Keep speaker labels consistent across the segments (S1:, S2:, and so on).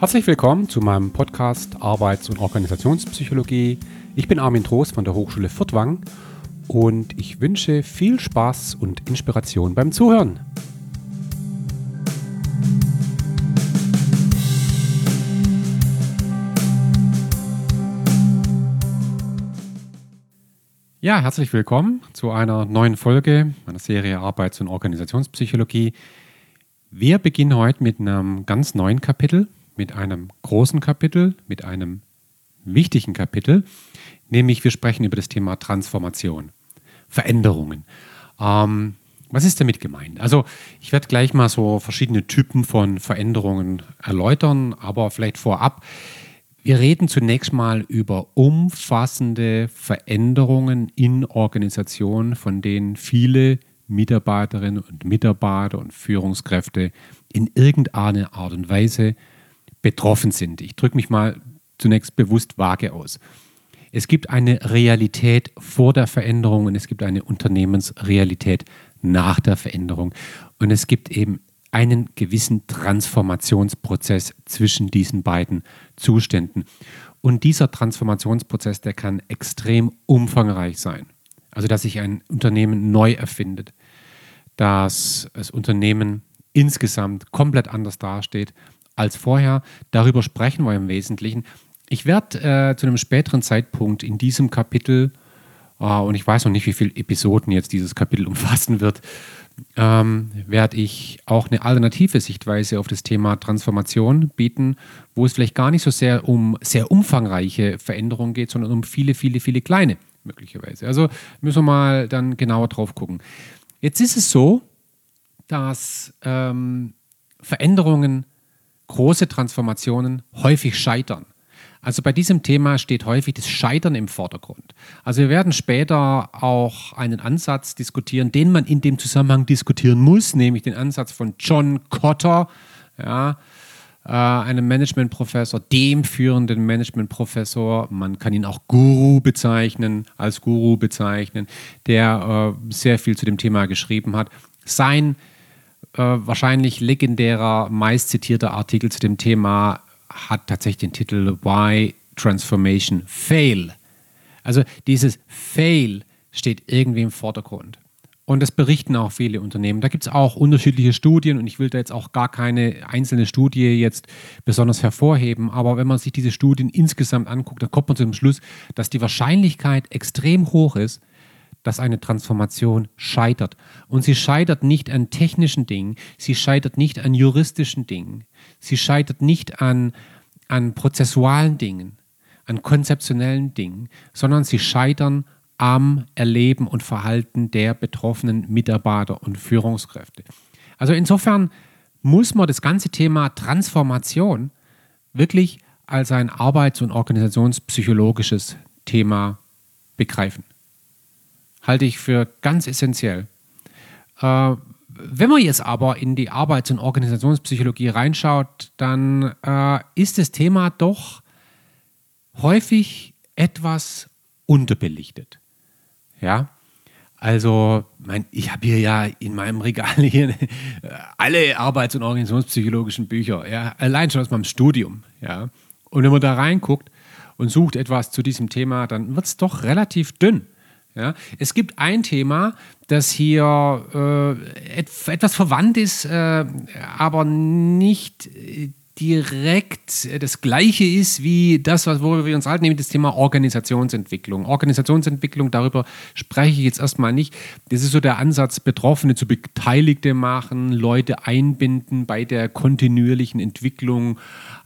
S1: Herzlich willkommen zu meinem Podcast Arbeits- und Organisationspsychologie. Ich bin Armin Trost von der Hochschule Furtwang und ich wünsche viel Spaß und Inspiration beim Zuhören. Ja, herzlich willkommen zu einer neuen Folge meiner Serie Arbeits- und Organisationspsychologie. Wir beginnen heute mit einem ganz neuen Kapitel mit einem großen Kapitel, mit einem wichtigen Kapitel, nämlich wir sprechen über das Thema Transformation, Veränderungen. Ähm, was ist damit gemeint? Also ich werde gleich mal so verschiedene Typen von Veränderungen erläutern, aber vielleicht vorab. Wir reden zunächst mal über umfassende Veränderungen in Organisationen, von denen viele Mitarbeiterinnen und Mitarbeiter und Führungskräfte in irgendeiner Art und Weise betroffen sind. Ich drücke mich mal zunächst bewusst vage aus. Es gibt eine Realität vor der Veränderung und es gibt eine Unternehmensrealität nach der Veränderung. Und es gibt eben einen gewissen Transformationsprozess zwischen diesen beiden Zuständen. Und dieser Transformationsprozess, der kann extrem umfangreich sein. Also dass sich ein Unternehmen neu erfindet, dass das Unternehmen insgesamt komplett anders dasteht als vorher. Darüber sprechen wir im Wesentlichen. Ich werde äh, zu einem späteren Zeitpunkt in diesem Kapitel, äh, und ich weiß noch nicht, wie viele Episoden jetzt dieses Kapitel umfassen wird, ähm, werde ich auch eine alternative Sichtweise auf das Thema Transformation bieten, wo es vielleicht gar nicht so sehr um sehr umfangreiche Veränderungen geht, sondern um viele, viele, viele kleine möglicherweise. Also müssen wir mal dann genauer drauf gucken. Jetzt ist es so, dass ähm, Veränderungen große Transformationen häufig scheitern. Also bei diesem Thema steht häufig das Scheitern im Vordergrund. Also wir werden später auch einen Ansatz diskutieren, den man in dem Zusammenhang diskutieren muss, nämlich den Ansatz von John Cotter, ja, äh, einem Managementprofessor, dem führenden Managementprofessor. Man kann ihn auch Guru bezeichnen, als Guru bezeichnen, der äh, sehr viel zu dem Thema geschrieben hat. Sein äh, wahrscheinlich legendärer, meist zitierter Artikel zu dem Thema hat tatsächlich den Titel Why Transformation Fail. Also dieses Fail steht irgendwie im Vordergrund. Und das berichten auch viele Unternehmen. Da gibt es auch unterschiedliche Studien und ich will da jetzt auch gar keine einzelne Studie jetzt besonders hervorheben. Aber wenn man sich diese Studien insgesamt anguckt, dann kommt man zu dem Schluss, dass die Wahrscheinlichkeit extrem hoch ist, dass eine Transformation scheitert. Und sie scheitert nicht an technischen Dingen, sie scheitert nicht an juristischen Dingen, sie scheitert nicht an, an prozessualen Dingen, an konzeptionellen Dingen, sondern sie scheitern am Erleben und Verhalten der betroffenen Mitarbeiter und Führungskräfte. Also insofern muss man das ganze Thema Transformation wirklich als ein arbeits- und organisationspsychologisches Thema begreifen halte ich für ganz essentiell. Äh, wenn man jetzt aber in die Arbeits- und Organisationspsychologie reinschaut, dann äh, ist das Thema doch häufig etwas unterbelichtet. Ja, also mein, ich habe hier ja in meinem Regal hier alle Arbeits- und Organisationspsychologischen Bücher, ja, allein schon aus meinem Studium. Ja. Und wenn man da reinguckt und sucht etwas zu diesem Thema, dann wird es doch relativ dünn. Ja? Es gibt ein Thema, das hier äh, et etwas verwandt ist, äh, aber nicht äh, direkt das gleiche ist wie das, worüber wir uns halten, nämlich das Thema Organisationsentwicklung. Organisationsentwicklung, darüber spreche ich jetzt erstmal nicht. Das ist so der Ansatz, Betroffene zu Beteiligte machen, Leute einbinden bei der kontinuierlichen Entwicklung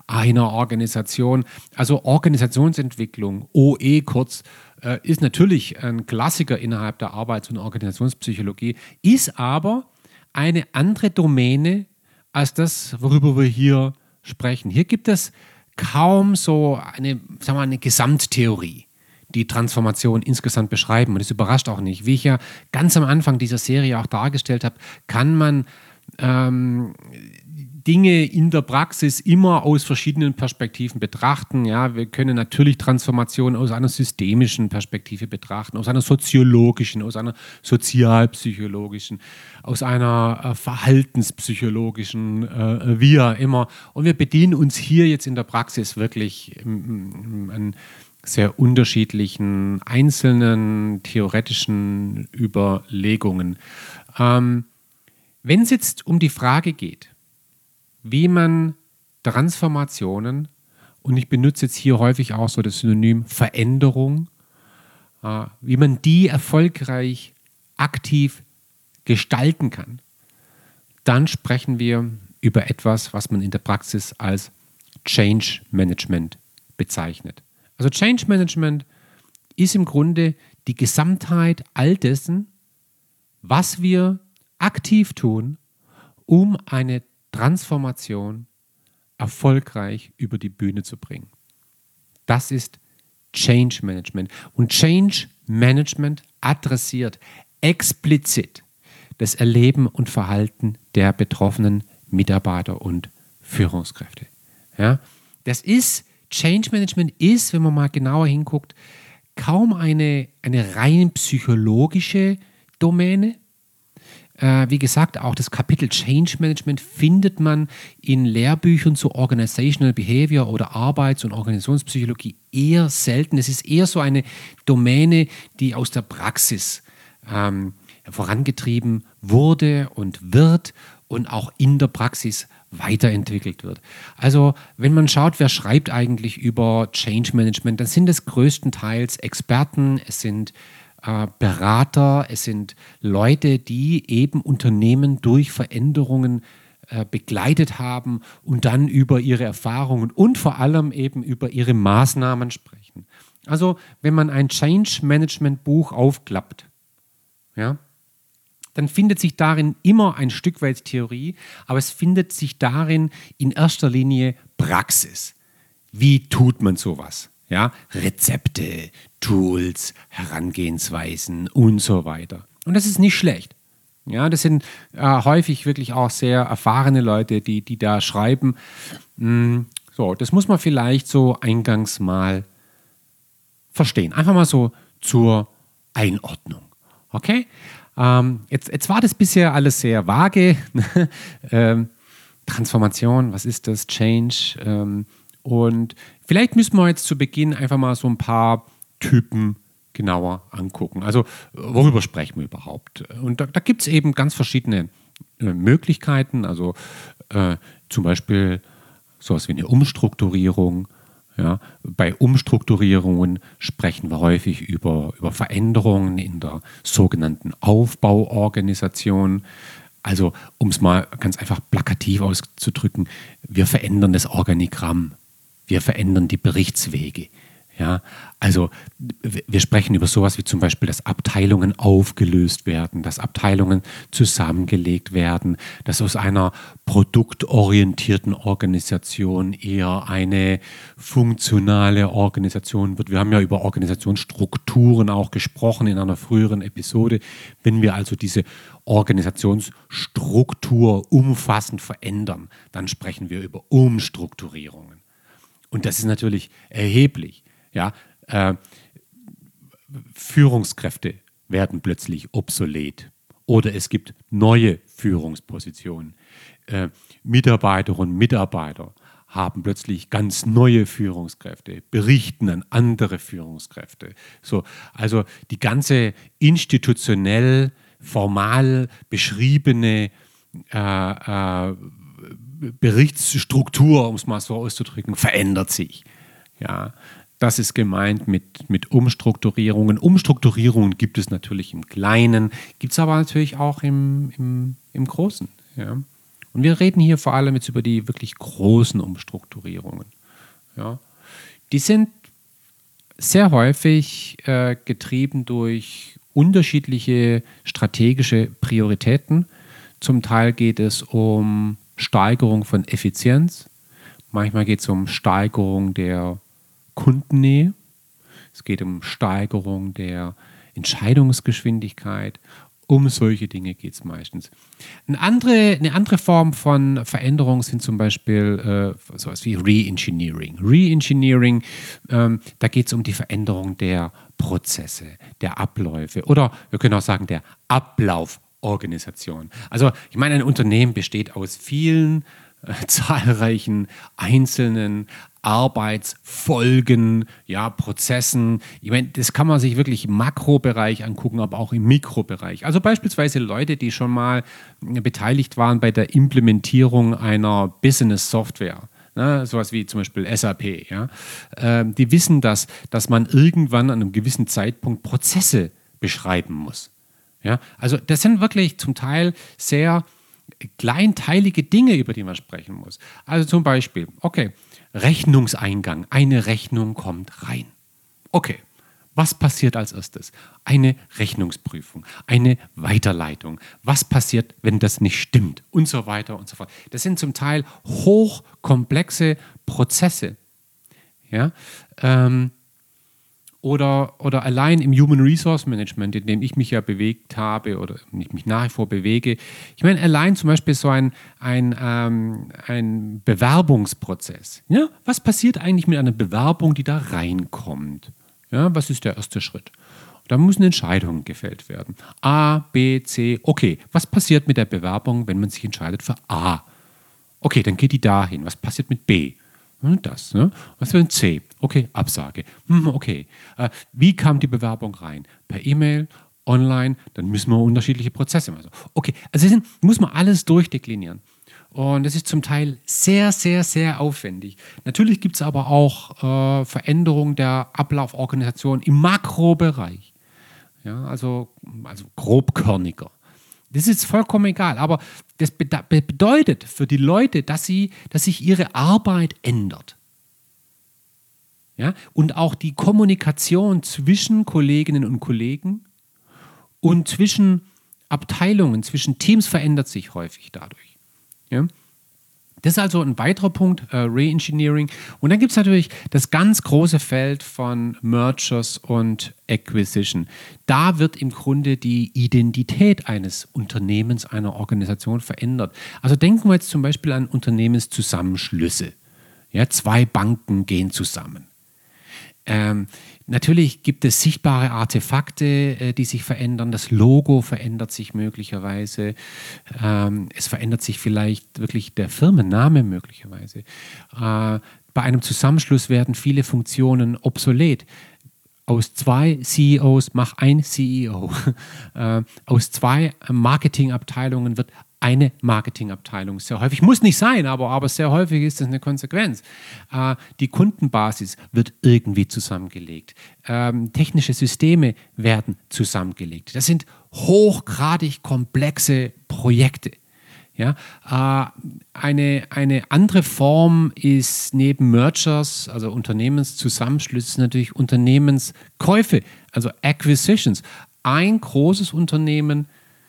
S1: einer Organisation. Also Organisationsentwicklung, OE kurz, äh, ist natürlich ein Klassiker innerhalb der Arbeits- und Organisationspsychologie, ist aber eine andere Domäne als das, worüber wir hier sprechen. Hier gibt es kaum so eine, sagen wir, eine Gesamttheorie, die Transformation insgesamt beschreiben. Und das überrascht auch nicht. Wie ich ja ganz am Anfang dieser Serie auch dargestellt habe, kann man ähm, Dinge in der Praxis immer aus verschiedenen Perspektiven betrachten. Ja, wir können natürlich Transformation aus einer systemischen Perspektive betrachten, aus einer soziologischen, aus einer sozialpsychologischen, aus einer äh, verhaltenspsychologischen, äh, wie auch immer. Und wir bedienen uns hier jetzt in der Praxis wirklich an sehr unterschiedlichen einzelnen theoretischen Überlegungen. Ähm, wenn es jetzt um die Frage geht, wie man Transformationen, und ich benutze jetzt hier häufig auch so das Synonym Veränderung, äh, wie man die erfolgreich aktiv gestalten kann, dann sprechen wir über etwas, was man in der Praxis als Change Management bezeichnet. Also Change Management ist im Grunde die Gesamtheit all dessen, was wir aktiv tun, um eine Transformation erfolgreich über die Bühne zu bringen. Das ist Change Management. Und Change Management adressiert explizit das Erleben und Verhalten der betroffenen Mitarbeiter und Führungskräfte. Ja, das ist, Change Management ist, wenn man mal genauer hinguckt, kaum eine, eine rein psychologische Domäne, äh, wie gesagt, auch das Kapitel Change Management findet man in Lehrbüchern zu Organizational Behavior oder Arbeits- und Organisationspsychologie eher selten. Es ist eher so eine Domäne, die aus der Praxis ähm, vorangetrieben wurde und wird und auch in der Praxis weiterentwickelt wird. Also wenn man schaut, wer schreibt eigentlich über Change Management, dann sind es größtenteils Experten, es sind äh, Berater, es sind Leute, die eben Unternehmen durch Veränderungen äh, begleitet haben und dann über ihre Erfahrungen und vor allem eben über ihre Maßnahmen sprechen. Also wenn man ein Change Management Buch aufklappt, ja, dann findet sich darin immer ein Stück weit Theorie, aber es findet sich darin in erster Linie Praxis. Wie tut man sowas? Ja, Rezepte, Tools, Herangehensweisen und so weiter. Und das ist nicht schlecht. Ja, das sind äh, häufig wirklich auch sehr erfahrene Leute, die, die da schreiben. Mm, so, das muss man vielleicht so eingangs mal verstehen. Einfach mal so zur Einordnung. Okay? Ähm, jetzt, jetzt war das bisher alles sehr vage. ähm, Transformation, was ist das? Change. Ähm, und vielleicht müssen wir jetzt zu Beginn einfach mal so ein paar Typen genauer angucken. Also worüber sprechen wir überhaupt? Und da, da gibt es eben ganz verschiedene äh, Möglichkeiten. Also äh, zum Beispiel sowas wie eine Umstrukturierung. Ja, bei Umstrukturierungen sprechen wir häufig über, über Veränderungen in der sogenannten Aufbauorganisation. Also, um es mal ganz einfach plakativ auszudrücken, wir verändern das Organigramm wir verändern die Berichtswege. Ja, also wir sprechen über sowas wie zum Beispiel, dass Abteilungen aufgelöst werden, dass Abteilungen zusammengelegt werden, dass aus einer produktorientierten Organisation eher eine funktionale Organisation wird. Wir haben ja über Organisationsstrukturen auch gesprochen in einer früheren Episode. Wenn wir also diese Organisationsstruktur umfassend verändern, dann sprechen wir über Umstrukturierungen. Und das ist natürlich erheblich. Ja, äh, Führungskräfte werden plötzlich obsolet oder es gibt neue Führungspositionen. Äh, Mitarbeiterinnen und Mitarbeiter haben plötzlich ganz neue Führungskräfte, berichten an andere Führungskräfte. So, also die ganze institutionell, formal beschriebene äh, äh, Berichtsstruktur, um es mal so auszudrücken, verändert sich. Ja, das ist gemeint mit, mit Umstrukturierungen. Umstrukturierungen gibt es natürlich im Kleinen, gibt es aber natürlich auch im, im, im Großen. Ja. Und wir reden hier vor allem jetzt über die wirklich großen Umstrukturierungen. Ja. Die sind sehr häufig äh, getrieben durch unterschiedliche strategische Prioritäten. Zum Teil geht es um Steigerung von Effizienz. Manchmal geht es um Steigerung der Kundennähe. Es geht um Steigerung der Entscheidungsgeschwindigkeit Um solche Dinge geht es meistens. Eine andere, eine andere Form von Veränderung sind zum Beispiel äh, sowas wie Reengineering. Reengineering, ähm, da geht es um die Veränderung der Prozesse, der Abläufe oder wir können auch sagen der Ablauforganisation. Also ich meine, ein Unternehmen besteht aus vielen äh, zahlreichen einzelnen Arbeitsfolgen, ja, Prozessen. Ich meine, das kann man sich wirklich im Makrobereich angucken, aber auch im Mikrobereich. Also beispielsweise Leute, die schon mal beteiligt waren bei der Implementierung einer Business-Software. Ne, sowas wie zum Beispiel SAP, ja, äh, die wissen das, dass man irgendwann an einem gewissen Zeitpunkt Prozesse beschreiben muss. Ja, also das sind wirklich zum Teil sehr kleinteilige Dinge, über die man sprechen muss. Also zum Beispiel, okay, Rechnungseingang. Eine Rechnung kommt rein. Okay, was passiert als erstes? Eine Rechnungsprüfung, eine Weiterleitung. Was passiert, wenn das nicht stimmt? Und so weiter und so fort. Das sind zum Teil hochkomplexe Prozesse. Ja, ähm, oder, oder allein im Human Resource Management, in dem ich mich ja bewegt habe oder ich mich nach wie vor bewege. Ich meine, allein zum Beispiel so ein, ein, ähm, ein Bewerbungsprozess. Ja? Was passiert eigentlich mit einer Bewerbung, die da reinkommt? Ja, was ist der erste Schritt? Da müssen Entscheidungen gefällt werden. A, B, C. Okay, was passiert mit der Bewerbung, wenn man sich entscheidet für A? Okay, dann geht die dahin. Was passiert mit B? Das. Ne? Was für ein C? Okay, Absage. Hm, okay. Äh, wie kam die Bewerbung rein? Per E-Mail, online, dann müssen wir unterschiedliche Prozesse machen. Okay, also sind, muss man alles durchdeklinieren. Und das ist zum Teil sehr, sehr, sehr aufwendig. Natürlich gibt es aber auch äh, Veränderungen der Ablauforganisation im Makrobereich. Ja, also, also grobkörniger. Das ist vollkommen egal. Aber das bedeutet für die Leute, dass, sie, dass sich ihre Arbeit ändert. Ja? Und auch die Kommunikation zwischen Kolleginnen und Kollegen und zwischen Abteilungen, zwischen Teams verändert sich häufig dadurch. Ja? Das ist also ein weiterer Punkt, äh, Reengineering. Und dann gibt es natürlich das ganz große Feld von Mergers und Acquisition. Da wird im Grunde die Identität eines Unternehmens, einer Organisation verändert. Also denken wir jetzt zum Beispiel an Unternehmenszusammenschlüsse. Ja, zwei Banken gehen zusammen. Ähm, natürlich gibt es sichtbare Artefakte, äh, die sich verändern. Das Logo verändert sich möglicherweise. Ähm, es verändert sich vielleicht wirklich der Firmenname möglicherweise. Äh, bei einem Zusammenschluss werden viele Funktionen obsolet. Aus zwei CEOs mach ein CEO. Äh, aus zwei Marketingabteilungen wird eine Marketingabteilung. Sehr häufig muss nicht sein, aber, aber sehr häufig ist das eine Konsequenz. Äh, die Kundenbasis wird irgendwie zusammengelegt. Ähm, technische Systeme werden zusammengelegt. Das sind hochgradig komplexe Projekte. Ja, äh, eine, eine andere Form ist neben Mergers, also Unternehmenszusammenschlüsse, natürlich Unternehmenskäufe, also Acquisitions. Ein großes Unternehmen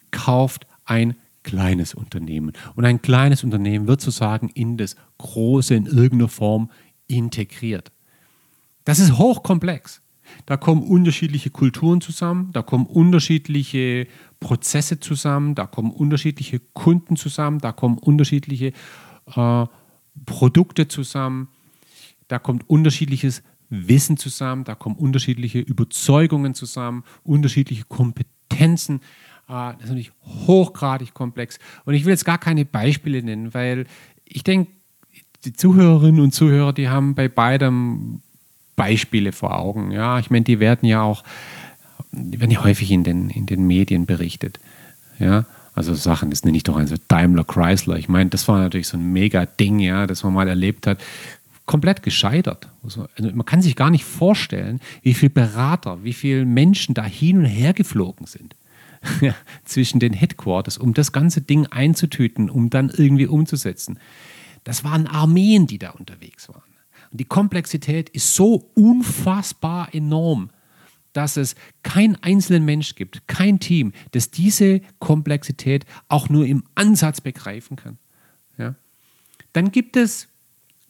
S1: kauft ein kleines Unternehmen. Und ein kleines Unternehmen wird sozusagen in das Große in irgendeiner Form integriert. Das ist hochkomplex. Da kommen unterschiedliche Kulturen zusammen, da kommen unterschiedliche Prozesse zusammen, da kommen unterschiedliche Kunden zusammen, da kommen unterschiedliche äh, Produkte zusammen, da kommt unterschiedliches Wissen zusammen, da kommen unterschiedliche Überzeugungen zusammen, unterschiedliche Kompetenzen. Ah, das ist natürlich hochgradig komplex. Und ich will jetzt gar keine Beispiele nennen, weil ich denke, die Zuhörerinnen und Zuhörer, die haben bei beidem Beispiele vor Augen. Ja, ich meine, die werden ja auch, die werden ja häufig in den, in den Medien berichtet. Ja, also Sachen, das nenne ich doch also Daimler Chrysler. Ich meine, das war natürlich so ein mega Ding, ja, das man mal erlebt hat. Komplett gescheitert. Also, also man kann sich gar nicht vorstellen, wie viele Berater, wie viele Menschen da hin und her geflogen sind. zwischen den Headquarters, um das ganze Ding einzutüten, um dann irgendwie umzusetzen. Das waren Armeen, die da unterwegs waren. Und die Komplexität ist so unfassbar enorm, dass es keinen einzelnen Mensch gibt, kein Team, das diese Komplexität auch nur im Ansatz begreifen kann. Ja? Dann gibt es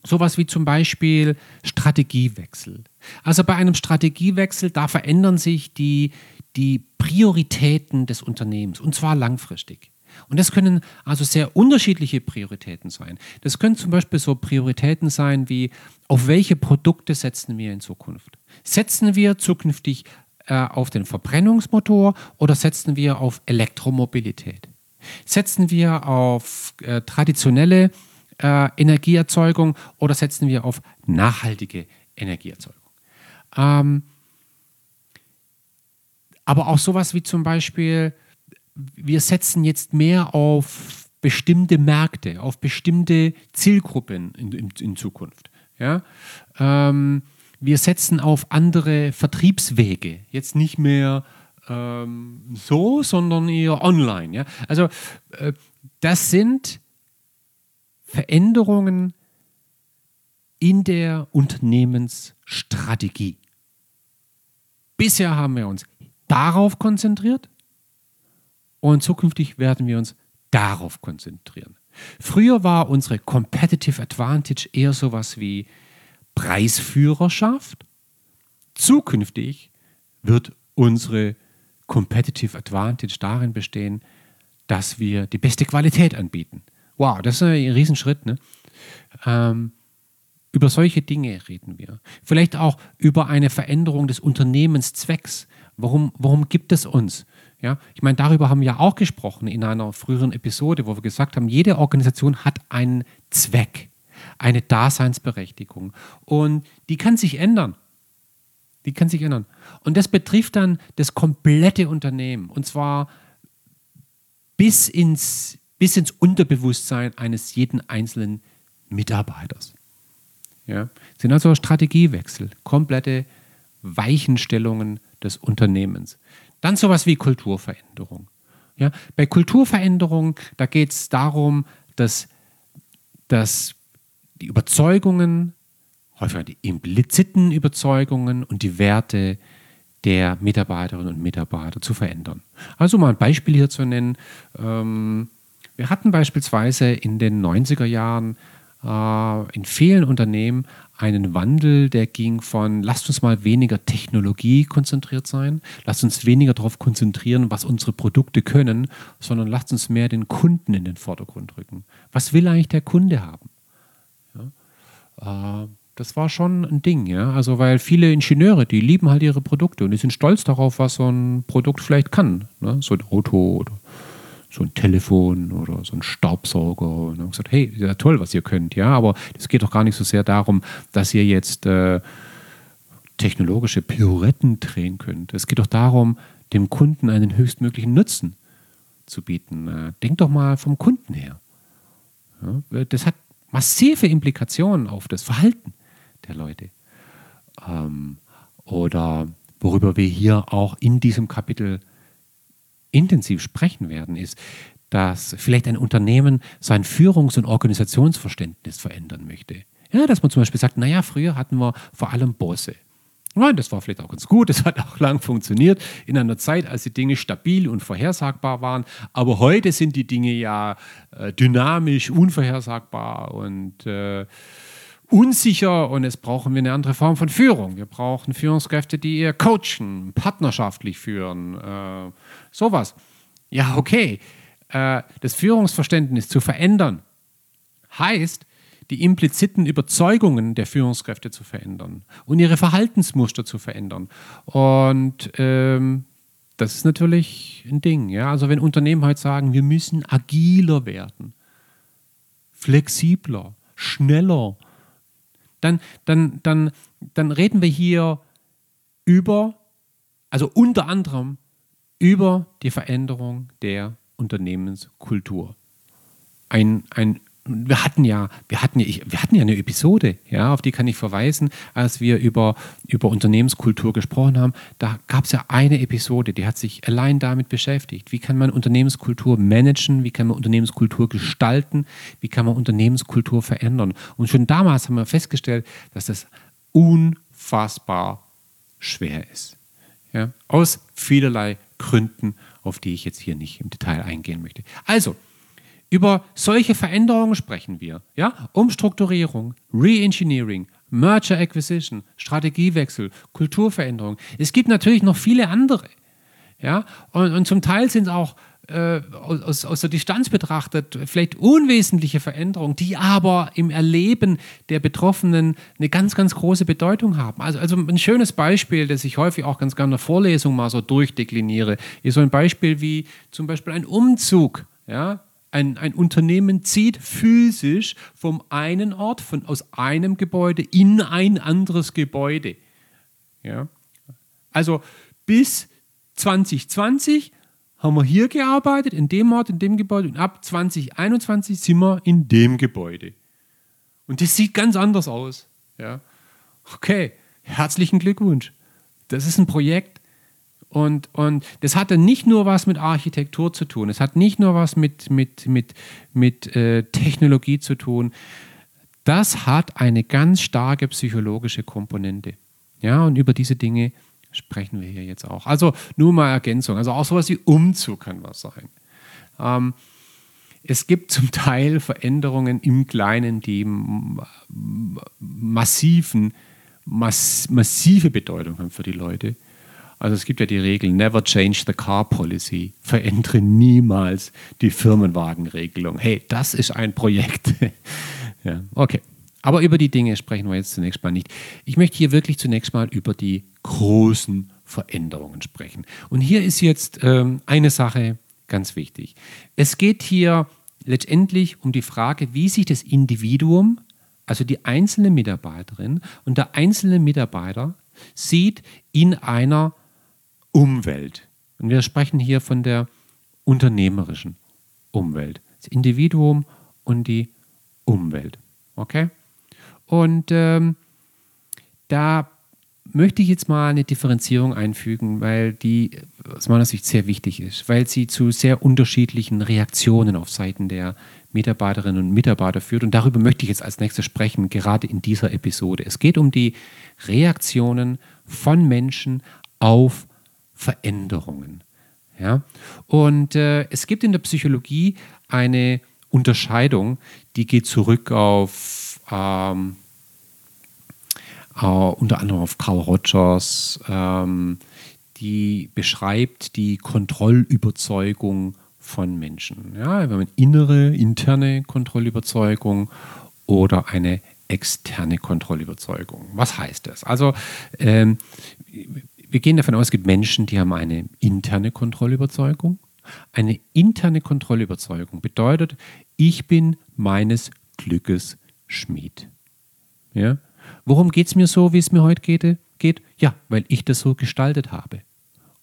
S1: sowas wie zum Beispiel Strategiewechsel. Also bei einem Strategiewechsel, da verändern sich die, die Prioritäten des Unternehmens und zwar langfristig. Und das können also sehr unterschiedliche Prioritäten sein. Das können zum Beispiel so Prioritäten sein wie, auf welche Produkte setzen wir in Zukunft? Setzen wir zukünftig äh, auf den Verbrennungsmotor oder setzen wir auf Elektromobilität? Setzen wir auf äh, traditionelle äh, Energieerzeugung oder setzen wir auf nachhaltige Energieerzeugung? Ähm, aber auch sowas wie zum Beispiel, wir setzen jetzt mehr auf bestimmte Märkte, auf bestimmte Zielgruppen in, in, in Zukunft. Ja? Ähm, wir setzen auf andere Vertriebswege, jetzt nicht mehr ähm, so, sondern eher online. Ja? Also äh, das sind Veränderungen in der Unternehmensstrategie. Bisher haben wir uns darauf konzentriert und zukünftig werden wir uns darauf konzentrieren. Früher war unsere Competitive Advantage eher sowas wie Preisführerschaft. Zukünftig wird unsere Competitive Advantage darin bestehen, dass wir die beste Qualität anbieten. Wow, das ist ein Riesenschritt. Ne? Ähm, über solche Dinge reden wir. Vielleicht auch über eine Veränderung des Unternehmenszwecks. Warum, warum gibt es uns? Ja, ich meine, darüber haben wir ja auch gesprochen in einer früheren Episode, wo wir gesagt haben, jede Organisation hat einen Zweck, eine Daseinsberechtigung. Und die kann sich ändern. Die kann sich ändern. Und das betrifft dann das komplette Unternehmen. Und zwar bis ins, bis ins Unterbewusstsein eines jeden einzelnen Mitarbeiters. Ja, sind also Strategiewechsel, komplette Weichenstellungen des Unternehmens. Dann sowas wie Kulturveränderung. Ja, bei Kulturveränderung, da geht es darum, dass, dass die Überzeugungen, häufig die impliziten Überzeugungen und die Werte der Mitarbeiterinnen und Mitarbeiter zu verändern. Also mal ein Beispiel hier zu nennen. Ähm, wir hatten beispielsweise in den 90er Jahren äh, in vielen Unternehmen einen Wandel, der ging von, lasst uns mal weniger Technologie konzentriert sein, lasst uns weniger darauf konzentrieren, was unsere Produkte können, sondern lasst uns mehr den Kunden in den Vordergrund rücken. Was will eigentlich der Kunde haben? Ja, äh, das war schon ein Ding, ja. Also, weil viele Ingenieure, die lieben halt ihre Produkte und die sind stolz darauf, was so ein Produkt vielleicht kann. Ne? So ein Auto oder so ein Telefon oder so ein Staubsauger und haben gesagt, hey, ja toll, was ihr könnt, ja, aber es geht doch gar nicht so sehr darum, dass ihr jetzt äh, technologische Pirouetten drehen könnt. Es geht doch darum, dem Kunden einen höchstmöglichen Nutzen zu bieten. Äh, denkt doch mal vom Kunden her. Ja, das hat massive Implikationen auf das Verhalten der Leute. Ähm, oder worüber wir hier auch in diesem Kapitel intensiv sprechen werden, ist, dass vielleicht ein Unternehmen sein Führungs- und Organisationsverständnis verändern möchte. Ja, dass man zum Beispiel sagt, naja, früher hatten wir vor allem Bosse. Ja, das war vielleicht auch ganz gut, das hat auch lang funktioniert in einer Zeit, als die Dinge stabil und vorhersagbar waren. Aber heute sind die Dinge ja äh, dynamisch, unvorhersagbar und äh, unsicher und es brauchen wir eine andere Form von Führung. Wir brauchen Führungskräfte, die eher coachen, partnerschaftlich führen, äh, sowas. Ja, okay. Äh, das Führungsverständnis zu verändern heißt, die impliziten Überzeugungen der Führungskräfte zu verändern und ihre Verhaltensmuster zu verändern. Und ähm, das ist natürlich ein Ding. Ja? Also wenn Unternehmen heute sagen, wir müssen agiler werden, flexibler, schneller, dann, dann, dann, dann reden wir hier über, also unter anderem über die Veränderung der Unternehmenskultur. Ein, ein wir hatten ja, wir hatten ja, wir hatten ja eine Episode, ja, auf die kann ich verweisen, als wir über, über Unternehmenskultur gesprochen haben. Da gab es ja eine Episode, die hat sich allein damit beschäftigt. Wie kann man Unternehmenskultur managen? Wie kann man Unternehmenskultur gestalten? Wie kann man Unternehmenskultur verändern? Und schon damals haben wir festgestellt, dass das unfassbar schwer ist. Ja, aus vielerlei Gründen, auf die ich jetzt hier nicht im Detail eingehen möchte. Also, über solche Veränderungen sprechen wir. Ja? Umstrukturierung, Reengineering, Merger Acquisition, Strategiewechsel, Kulturveränderung. Es gibt natürlich noch viele andere. Ja? Und, und zum Teil sind es auch äh, aus, aus der Distanz betrachtet vielleicht unwesentliche Veränderungen, die aber im Erleben der Betroffenen eine ganz, ganz große Bedeutung haben. Also, also ein schönes Beispiel, das ich häufig auch ganz gerne in der Vorlesung mal so durchdekliniere, ist so ein Beispiel wie zum Beispiel ein Umzug. Ja? Ein, ein Unternehmen zieht physisch vom einen Ort, von, aus einem Gebäude in ein anderes Gebäude. Ja? Also bis 2020 haben wir hier gearbeitet, in dem Ort, in dem Gebäude und ab 2021 sind wir in dem Gebäude. Und das sieht ganz anders aus. Ja. Okay, herzlichen Glückwunsch. Das ist ein Projekt und, und das hatte nicht nur was mit Architektur zu tun, es hat nicht nur was mit, mit, mit, mit äh, Technologie zu tun. Das hat eine ganz starke psychologische Komponente. Ja, und über diese Dinge sprechen wir hier jetzt auch. Also nur mal Ergänzung. Also auch sowas wie Umzug kann was sein. Ähm, es gibt zum Teil Veränderungen im Kleinen, die massiven, mass, massive Bedeutung haben für die Leute. Also es gibt ja die Regel, never change the car policy. Verändere niemals die Firmenwagenregelung. Hey, das ist ein Projekt. ja, okay. Aber über die Dinge sprechen wir jetzt zunächst mal nicht. Ich möchte hier wirklich zunächst mal über die großen Veränderungen sprechen. Und hier ist jetzt ähm, eine Sache ganz wichtig. Es geht hier letztendlich um die Frage, wie sich das Individuum, also die einzelne Mitarbeiterin und der einzelne Mitarbeiter sieht in einer Umwelt. Und wir sprechen hier von der unternehmerischen Umwelt. Das Individuum und die Umwelt. Okay? Und ähm, da möchte ich jetzt mal eine Differenzierung einfügen, weil die aus meiner Sicht sehr wichtig ist, weil sie zu sehr unterschiedlichen Reaktionen auf Seiten der Mitarbeiterinnen und Mitarbeiter führt. Und darüber möchte ich jetzt als nächstes sprechen, gerade in dieser Episode. Es geht um die Reaktionen von Menschen auf Veränderungen. Ja? Und äh, es gibt in der Psychologie eine Unterscheidung, die geht zurück auf ähm, äh, unter anderem auf Carl Rogers, ähm, die beschreibt die Kontrollüberzeugung von Menschen. Ja, haben eine innere, interne Kontrollüberzeugung oder eine externe Kontrollüberzeugung. Was heißt das? Also ähm, wir gehen davon aus, es gibt Menschen, die haben eine interne Kontrollüberzeugung. Eine interne Kontrollüberzeugung bedeutet, ich bin meines Glückes Schmied. Ja? Worum geht es mir so, wie es mir heute geht? geht? Ja, weil ich das so gestaltet habe.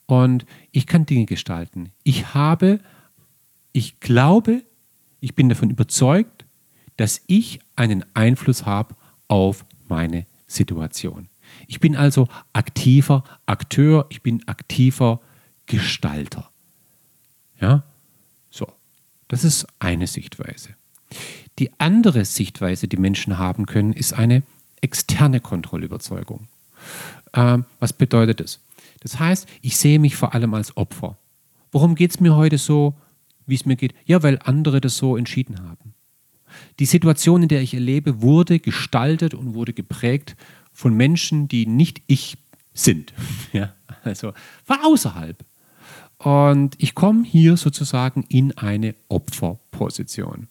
S1: Und ich kann Dinge gestalten. Ich habe, ich glaube, ich bin davon überzeugt, dass ich einen Einfluss habe auf meine Situation. Ich bin also aktiver Akteur, ich bin aktiver Gestalter. Ja, so. Das ist eine Sichtweise. Die andere Sichtweise, die Menschen haben können, ist eine externe Kontrollüberzeugung. Ähm, was bedeutet das? Das heißt, ich sehe mich vor allem als Opfer. Warum geht es mir heute so, wie es mir geht? Ja, weil andere das so entschieden haben. Die Situation, in der ich erlebe, wurde gestaltet und wurde geprägt von Menschen, die nicht ich sind. Ja, also war außerhalb. Und ich komme hier sozusagen in eine Opferposition.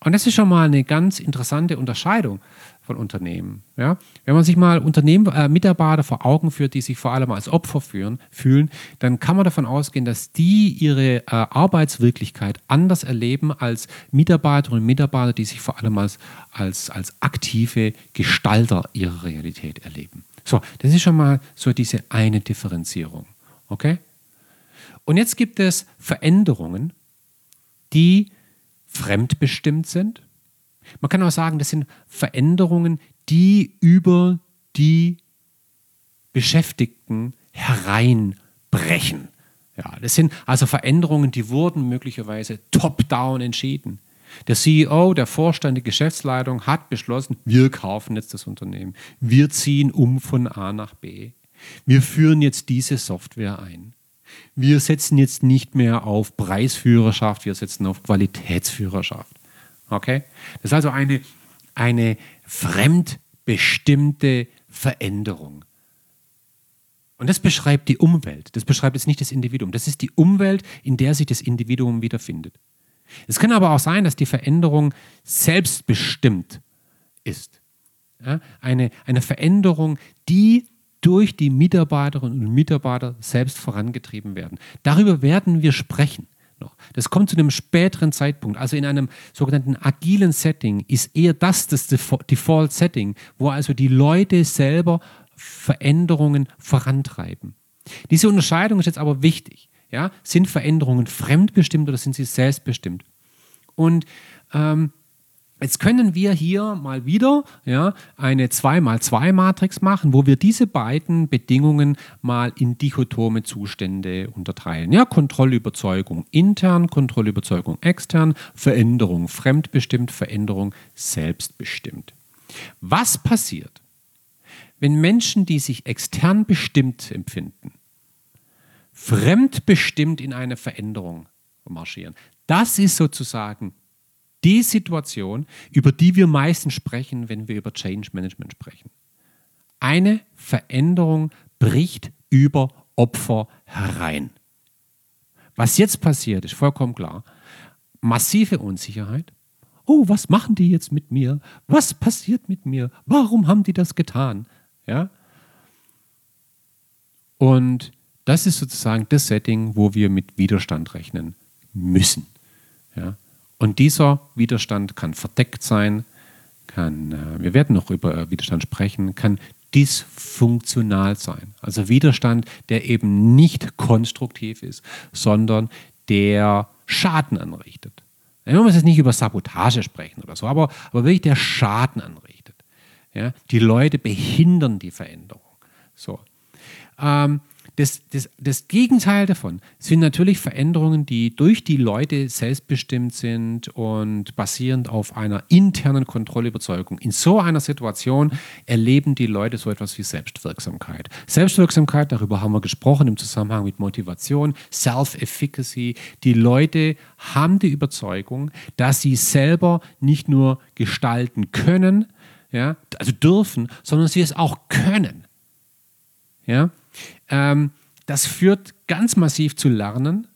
S1: Und das ist schon mal eine ganz interessante Unterscheidung von Unternehmen. Ja? Wenn man sich mal Unternehmen, äh, Mitarbeiter vor Augen führt, die sich vor allem als Opfer führen, fühlen, dann kann man davon ausgehen, dass die ihre äh, Arbeitswirklichkeit anders erleben als Mitarbeiterinnen und Mitarbeiter, die sich vor allem als, als, als aktive Gestalter ihrer Realität erleben. So, das ist schon mal so diese eine Differenzierung. Okay? Und jetzt gibt es Veränderungen, die fremdbestimmt sind man kann auch sagen, das sind Veränderungen, die über die Beschäftigten hereinbrechen. Ja, das sind also Veränderungen, die wurden möglicherweise top-down entschieden. Der CEO, der Vorstand, die Geschäftsleitung hat beschlossen, wir kaufen jetzt das Unternehmen. Wir ziehen um von A nach B. Wir führen jetzt diese Software ein. Wir setzen jetzt nicht mehr auf Preisführerschaft, wir setzen auf Qualitätsführerschaft. Okay? Das ist also eine, eine fremdbestimmte Veränderung. Und das beschreibt die Umwelt. Das beschreibt jetzt nicht das Individuum. Das ist die Umwelt, in der sich das Individuum wiederfindet. Es kann aber auch sein, dass die Veränderung selbstbestimmt ist. Ja, eine, eine Veränderung, die durch die Mitarbeiterinnen und Mitarbeiter selbst vorangetrieben werden. Darüber werden wir sprechen. Noch. Das kommt zu einem späteren Zeitpunkt. Also in einem sogenannten agilen Setting ist eher das das Default Setting, wo also die Leute selber Veränderungen vorantreiben. Diese Unterscheidung ist jetzt aber wichtig. Ja? Sind Veränderungen fremdbestimmt oder sind sie selbstbestimmt? Und ähm, Jetzt können wir hier mal wieder ja, eine 2x2-Matrix machen, wo wir diese beiden Bedingungen mal in dichotome Zustände unterteilen. Ja, Kontrollüberzeugung intern, Kontrollüberzeugung extern, Veränderung fremdbestimmt, Veränderung selbstbestimmt. Was passiert, wenn Menschen, die sich extern bestimmt empfinden, fremdbestimmt in eine Veränderung marschieren? Das ist sozusagen die Situation, über die wir meistens sprechen, wenn wir über Change Management sprechen. Eine Veränderung bricht über Opfer herein. Was jetzt passiert, ist vollkommen klar. Massive Unsicherheit. Oh, was machen die jetzt mit mir? Was passiert mit mir? Warum haben die das getan? Ja? Und das ist sozusagen das Setting, wo wir mit Widerstand rechnen müssen. Ja? Und dieser Widerstand kann verdeckt sein, kann, äh, wir werden noch über äh, Widerstand sprechen, kann dysfunktional sein. Also Widerstand, der eben nicht konstruktiv ist, sondern der Schaden anrichtet. Wir müssen jetzt nicht über Sabotage sprechen oder so, aber, aber wirklich der Schaden anrichtet. Ja? Die Leute behindern die Veränderung. So. Ähm, das, das, das Gegenteil davon sind natürlich Veränderungen, die durch die Leute selbstbestimmt sind und basierend auf einer internen Kontrollüberzeugung. In so einer Situation erleben die Leute so etwas wie Selbstwirksamkeit. Selbstwirksamkeit, darüber haben wir gesprochen im Zusammenhang mit Motivation, Self-Efficacy. Die Leute haben die Überzeugung, dass sie selber nicht nur gestalten können, ja, also dürfen, sondern sie es auch können. Ja? Ähm, das führt ganz massiv zu Lernen.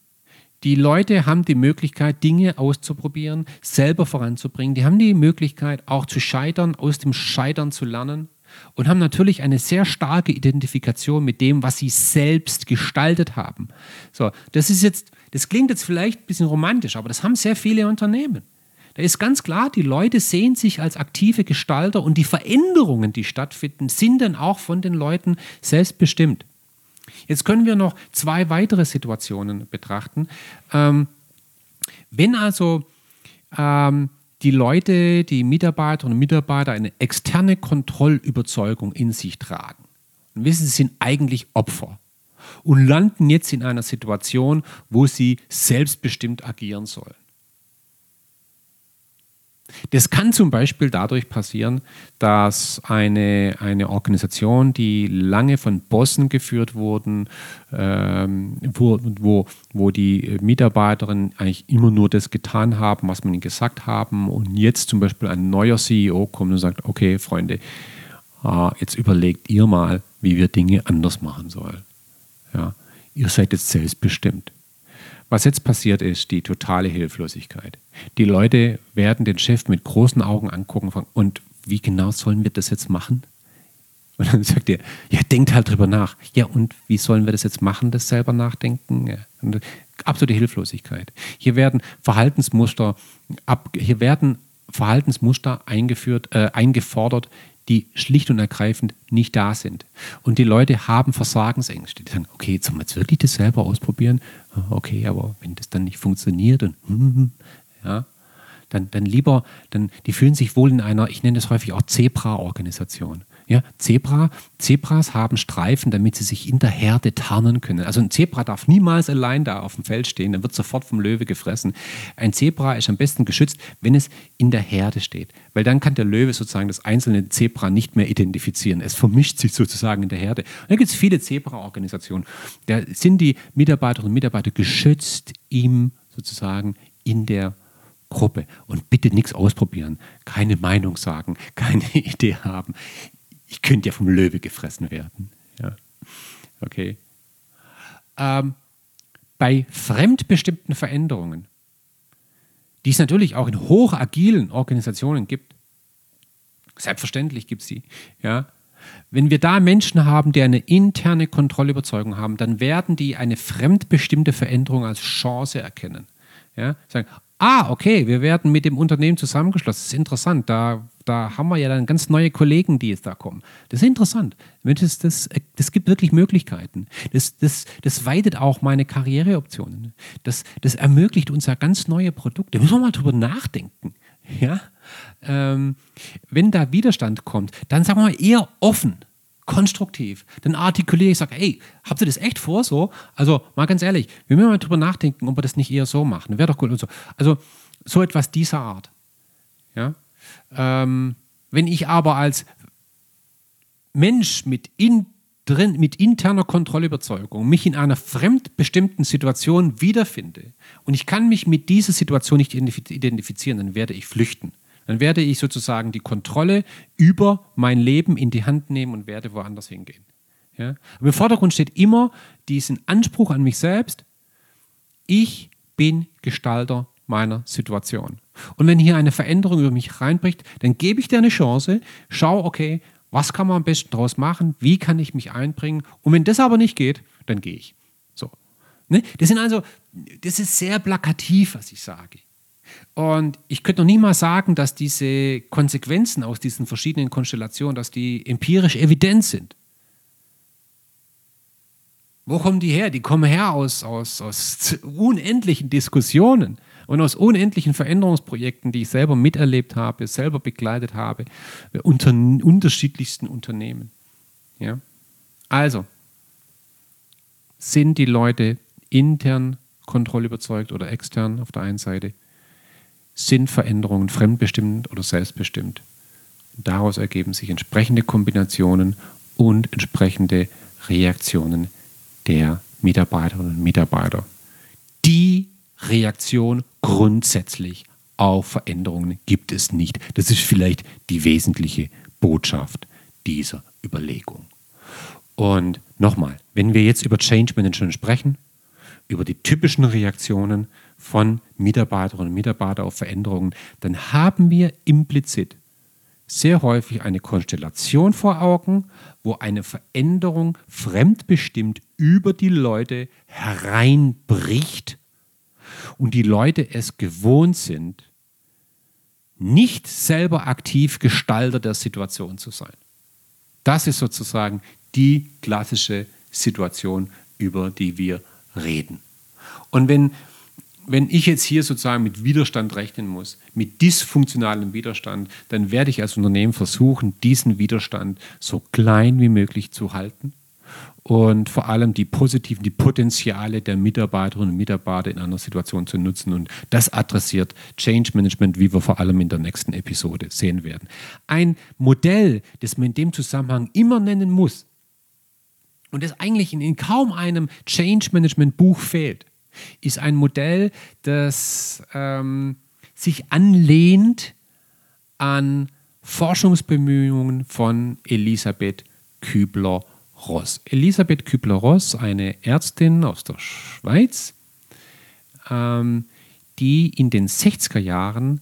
S1: Die Leute haben die Möglichkeit, Dinge auszuprobieren, selber voranzubringen. Die haben die Möglichkeit, auch zu scheitern, aus dem Scheitern zu lernen und haben natürlich eine sehr starke Identifikation mit dem, was sie selbst gestaltet haben. So, das ist jetzt, das klingt jetzt vielleicht ein bisschen romantisch, aber das haben sehr viele Unternehmen. Da ist ganz klar, die Leute sehen sich als aktive Gestalter und die Veränderungen, die stattfinden, sind dann auch von den Leuten selbst bestimmt. Jetzt können wir noch zwei weitere Situationen betrachten. Ähm, wenn also ähm, die Leute, die Mitarbeiterinnen und Mitarbeiter eine externe Kontrollüberzeugung in sich tragen und wissen, sie sind eigentlich Opfer und landen jetzt in einer Situation, wo sie selbstbestimmt agieren sollen. Das kann zum Beispiel dadurch passieren, dass eine, eine Organisation, die lange von Bossen geführt wurden, ähm, wo, wo, die Mitarbeiterinnen eigentlich immer nur das getan haben, was man ihnen gesagt haben und jetzt zum Beispiel ein neuer CEO kommt und sagt, okay Freunde, äh, jetzt überlegt ihr mal, wie wir Dinge anders machen sollen. Ja? Ihr seid jetzt selbstbestimmt. Was jetzt passiert ist, die totale Hilflosigkeit. Die Leute werden den Chef mit großen Augen angucken und fragen, und wie genau sollen wir das jetzt machen? Und dann sagt er, ja, denkt halt drüber nach. Ja, und wie sollen wir das jetzt machen, das selber nachdenken? Ja. absolute Hilflosigkeit. Hier werden Verhaltensmuster, ab, hier werden Verhaltensmuster eingeführt, äh, eingefordert, die schlicht und ergreifend nicht da sind. Und die Leute haben Versagensängste. Die sagen, okay, jetzt sollen wir jetzt wirklich das selber ausprobieren? Okay, aber wenn das dann nicht funktioniert und ja, dann, dann lieber, dann, die fühlen sich wohl in einer, ich nenne das häufig auch Zebra-Organisation. Ja, Zebra, Zebras haben Streifen, damit sie sich in der Herde tarnen können. Also ein Zebra darf niemals allein da auf dem Feld stehen, dann wird sofort vom Löwe gefressen. Ein Zebra ist am besten geschützt, wenn es in der Herde steht, weil dann kann der Löwe sozusagen das einzelne Zebra nicht mehr identifizieren. Es vermischt sich sozusagen in der Herde. Und da gibt es viele Zebra-Organisationen. Da sind die Mitarbeiterinnen und Mitarbeiter geschützt im sozusagen in der Gruppe. Und bitte nichts ausprobieren, keine Meinung sagen, keine Idee haben ich könnte ja vom Löwe gefressen werden. Ja. Okay. Ähm, bei fremdbestimmten Veränderungen, die es natürlich auch in hochagilen Organisationen gibt, selbstverständlich gibt es sie, ja, wenn wir da Menschen haben, die eine interne Kontrollüberzeugung haben, dann werden die eine fremdbestimmte Veränderung als Chance erkennen. Ja, sagen, ah, okay, wir werden mit dem Unternehmen zusammengeschlossen. Das ist interessant. Da, da haben wir ja dann ganz neue Kollegen, die jetzt da kommen. Das ist interessant. Das, das, das gibt wirklich Möglichkeiten. Das, das, das weitet auch meine Karriereoptionen. Das, das ermöglicht uns ja ganz neue Produkte. Da müssen wir mal drüber nachdenken. Ja? Ähm, wenn da Widerstand kommt, dann sagen wir mal eher offen konstruktiv. Dann artikuliere ich, sage, ey, habt ihr das echt vor so? Also mal ganz ehrlich, wir müssen mal drüber nachdenken, ob wir das nicht eher so machen. Wäre doch gut und so. Also so etwas dieser Art. Ja? Ähm, wenn ich aber als Mensch mit, in, drin, mit interner Kontrollüberzeugung mich in einer fremdbestimmten Situation wiederfinde und ich kann mich mit dieser Situation nicht identifizieren, dann werde ich flüchten. Dann werde ich sozusagen die Kontrolle über mein Leben in die Hand nehmen und werde woanders hingehen. Ja? Aber im Vordergrund steht immer diesen Anspruch an mich selbst, ich bin Gestalter meiner Situation. Und wenn hier eine Veränderung über mich reinbricht, dann gebe ich dir eine Chance, schau, okay, was kann man am besten daraus machen, wie kann ich mich einbringen und wenn das aber nicht geht, dann gehe ich. So. Ne? Das sind also, das ist sehr plakativ, was ich sage. Und ich könnte noch nie mal sagen, dass diese Konsequenzen aus diesen verschiedenen Konstellationen, dass die empirisch evident sind. Wo kommen die her? Die kommen her aus, aus, aus unendlichen Diskussionen und aus unendlichen Veränderungsprojekten, die ich selber miterlebt habe, selber begleitet habe, unter unterschiedlichsten Unternehmen. Ja? Also, sind die Leute intern kontrollüberzeugt oder extern auf der einen Seite? sind Veränderungen fremdbestimmt oder selbstbestimmt. Daraus ergeben sich entsprechende Kombinationen und entsprechende Reaktionen der Mitarbeiterinnen und Mitarbeiter. Die Reaktion grundsätzlich auf Veränderungen gibt es nicht. Das ist vielleicht die wesentliche Botschaft dieser Überlegung. Und nochmal, wenn wir jetzt über Change Management sprechen, über die typischen Reaktionen von Mitarbeiterinnen und Mitarbeitern auf Veränderungen, dann haben wir implizit sehr häufig eine Konstellation vor Augen, wo eine Veränderung fremdbestimmt über die Leute hereinbricht und die Leute es gewohnt sind, nicht selber aktiv Gestalter der Situation zu sein. Das ist sozusagen die klassische Situation, über die wir reden. Und wenn wenn ich jetzt hier sozusagen mit Widerstand rechnen muss, mit dysfunktionalem Widerstand, dann werde ich als Unternehmen versuchen, diesen Widerstand so klein wie möglich zu halten und vor allem die positiven, die Potenziale der Mitarbeiterinnen und Mitarbeiter in einer Situation zu nutzen. Und das adressiert Change Management, wie wir vor allem in der nächsten Episode sehen werden. Ein Modell, das man in dem Zusammenhang immer nennen muss und das eigentlich in kaum einem Change Management Buch fehlt, ist ein Modell, das ähm, sich anlehnt an Forschungsbemühungen von Elisabeth Kübler-Ross. Elisabeth Kübler-Ross, eine Ärztin aus der Schweiz, ähm, die in den 60er Jahren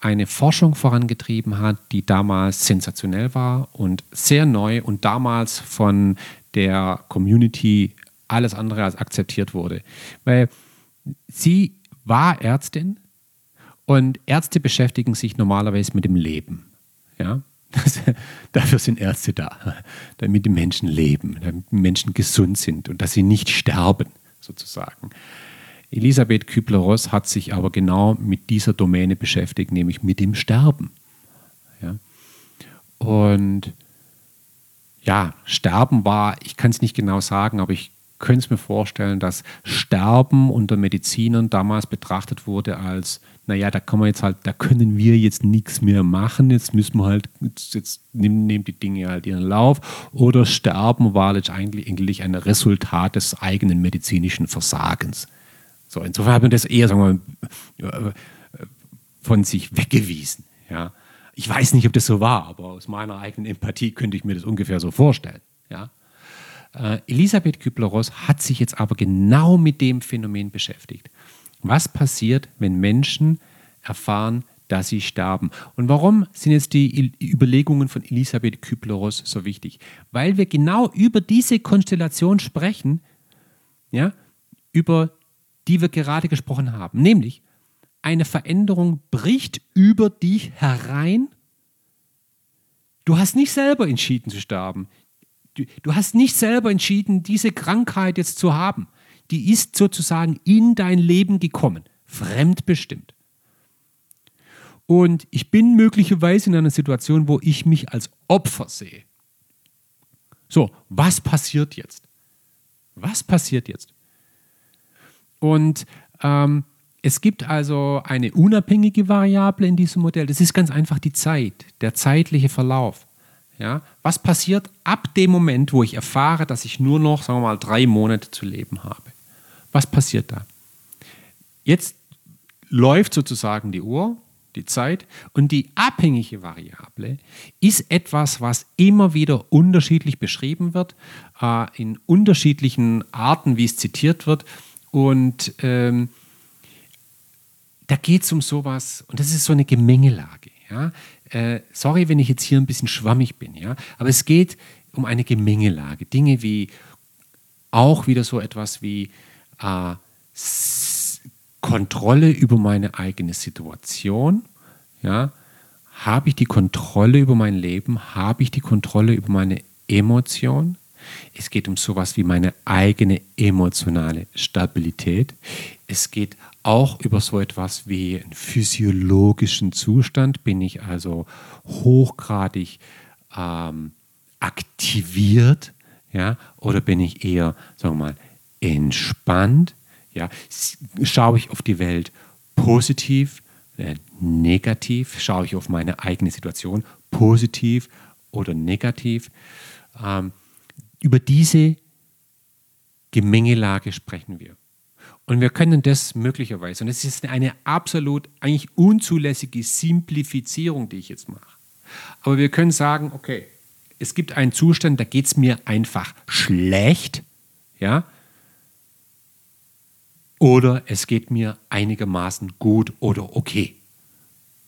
S1: eine Forschung vorangetrieben hat, die damals sensationell war und sehr neu und damals von der Community alles andere als akzeptiert wurde. Weil sie war Ärztin und Ärzte beschäftigen sich normalerweise mit dem Leben. Ja? Das, dafür sind Ärzte da, damit die Menschen leben, damit die Menschen gesund sind und dass sie nicht sterben, sozusagen. Elisabeth Kübler-Ross hat sich aber genau mit dieser Domäne beschäftigt, nämlich mit dem Sterben. Ja? Und ja, Sterben war, ich kann es nicht genau sagen, aber ich könnte es mir vorstellen, dass Sterben unter Medizinern damals betrachtet wurde als, naja, da kann man jetzt halt, da können wir jetzt nichts mehr machen, jetzt müssen wir halt, jetzt, jetzt nehmen, nehmen die Dinge halt ihren Lauf. Oder Sterben war letztendlich eigentlich ein Resultat des eigenen medizinischen Versagens. So, insofern hat man das eher, sagen wir mal, von sich weggewiesen. Ja. Ich weiß nicht, ob das so war, aber aus meiner eigenen Empathie könnte ich mir das ungefähr so vorstellen. Ja. Äh, Elisabeth Kübler-Ross hat sich jetzt aber genau mit dem Phänomen beschäftigt. Was passiert, wenn Menschen erfahren, dass sie sterben? Und warum sind jetzt die Überlegungen von Elisabeth Kübler-Ross so wichtig? Weil wir genau über diese Konstellation sprechen, ja, über die wir gerade gesprochen haben. Nämlich, eine Veränderung bricht über dich herein. Du hast nicht selber entschieden zu sterben. Du, du hast nicht selber entschieden, diese Krankheit jetzt zu haben. Die ist sozusagen in dein Leben gekommen, fremdbestimmt. Und ich bin möglicherweise in einer Situation, wo ich mich als Opfer sehe. So, was passiert jetzt? Was passiert jetzt? Und ähm, es gibt also eine unabhängige Variable in diesem Modell. Das ist ganz einfach die Zeit, der zeitliche Verlauf. Ja, was passiert ab dem Moment, wo ich erfahre, dass ich nur noch, sagen wir mal, drei Monate zu leben habe? Was passiert da? Jetzt läuft sozusagen die Uhr, die Zeit, und die abhängige Variable ist etwas, was immer wieder unterschiedlich beschrieben wird, äh, in unterschiedlichen Arten, wie es zitiert wird. Und ähm, da geht es um sowas, und das ist so eine Gemengelage. Ja? Äh, sorry, wenn ich jetzt hier ein bisschen schwammig bin, ja? aber es geht um eine Gemengelage. Dinge wie auch wieder so etwas wie äh, Kontrolle über meine eigene Situation. Ja? Habe ich die Kontrolle über mein Leben? Habe ich die Kontrolle über meine Emotion? Es geht um sowas wie meine eigene emotionale Stabilität. Es geht auch über so etwas wie einen physiologischen Zustand. Bin ich also hochgradig ähm, aktiviert ja, oder bin ich eher, sagen wir mal, entspannt? Ja? Schaue ich auf die Welt positiv, äh, negativ? Schaue ich auf meine eigene Situation positiv oder negativ? Ähm, über diese Gemengelage sprechen wir. Und wir können das möglicherweise, und es ist eine absolut eigentlich unzulässige Simplifizierung, die ich jetzt mache. Aber wir können sagen, okay, es gibt einen Zustand, da geht es mir einfach schlecht, ja, oder es geht mir einigermaßen gut oder okay.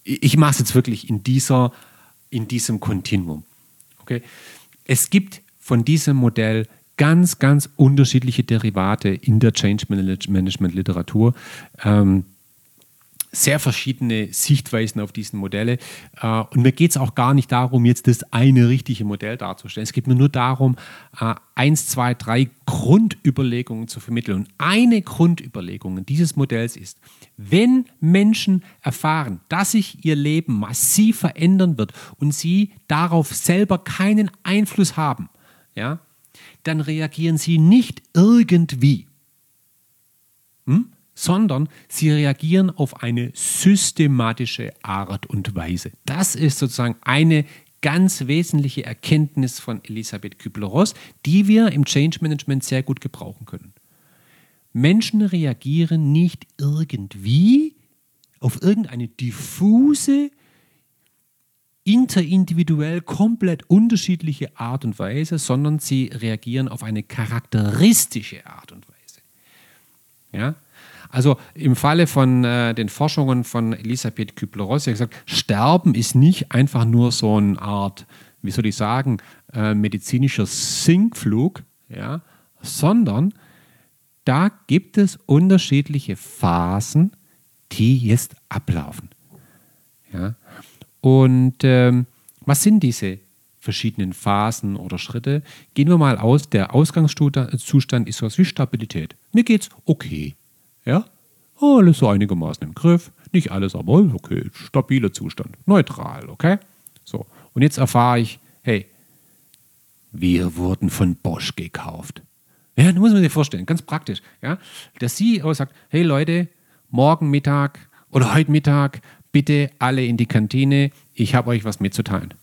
S1: Ich mache es jetzt wirklich in, dieser, in diesem Kontinuum. Okay? Es gibt von diesem Modell ganz, ganz unterschiedliche Derivate in der Change Management Literatur. Ähm, sehr verschiedene Sichtweisen auf diese Modelle. Äh, und mir geht es auch gar nicht darum, jetzt das eine richtige Modell darzustellen. Es geht mir nur darum, äh, eins, zwei, drei Grundüberlegungen zu vermitteln. Und eine Grundüberlegung dieses Modells ist, wenn Menschen erfahren, dass sich ihr Leben massiv verändern wird und sie darauf selber keinen Einfluss haben, ja, dann reagieren sie nicht irgendwie. Hm? sondern sie reagieren auf eine systematische Art und Weise. Das ist sozusagen eine ganz wesentliche Erkenntnis von Elisabeth Kübler-Ross, die wir im Change Management sehr gut gebrauchen können. Menschen reagieren nicht irgendwie auf irgendeine diffuse, interindividuell komplett unterschiedliche Art und Weise, sondern sie reagieren auf eine charakteristische Art und Weise. Ja? Also im Falle von äh, den Forschungen von Elisabeth Kübler-Ross, sie hat gesagt, Sterben ist nicht einfach nur so eine Art, wie soll ich sagen, äh, medizinischer Sinkflug, ja, sondern da gibt es unterschiedliche Phasen, die jetzt ablaufen. Ja. Und ähm, was sind diese verschiedenen Phasen oder Schritte? Gehen wir mal aus, der Ausgangszustand ist sowas wie Stabilität. Mir geht's okay. Ja? Alles so einigermaßen im Griff. Nicht alles, aber okay. Stabiler Zustand. Neutral, okay? So. Und jetzt erfahre ich, hey, wir wurden von Bosch gekauft. Ja, da muss man sich vorstellen, ganz praktisch. Ja? Der CEO sagt, hey Leute, morgen Mittag oder heute Mittag bitte alle in die Kantine, ich habe euch was mitzuteilen.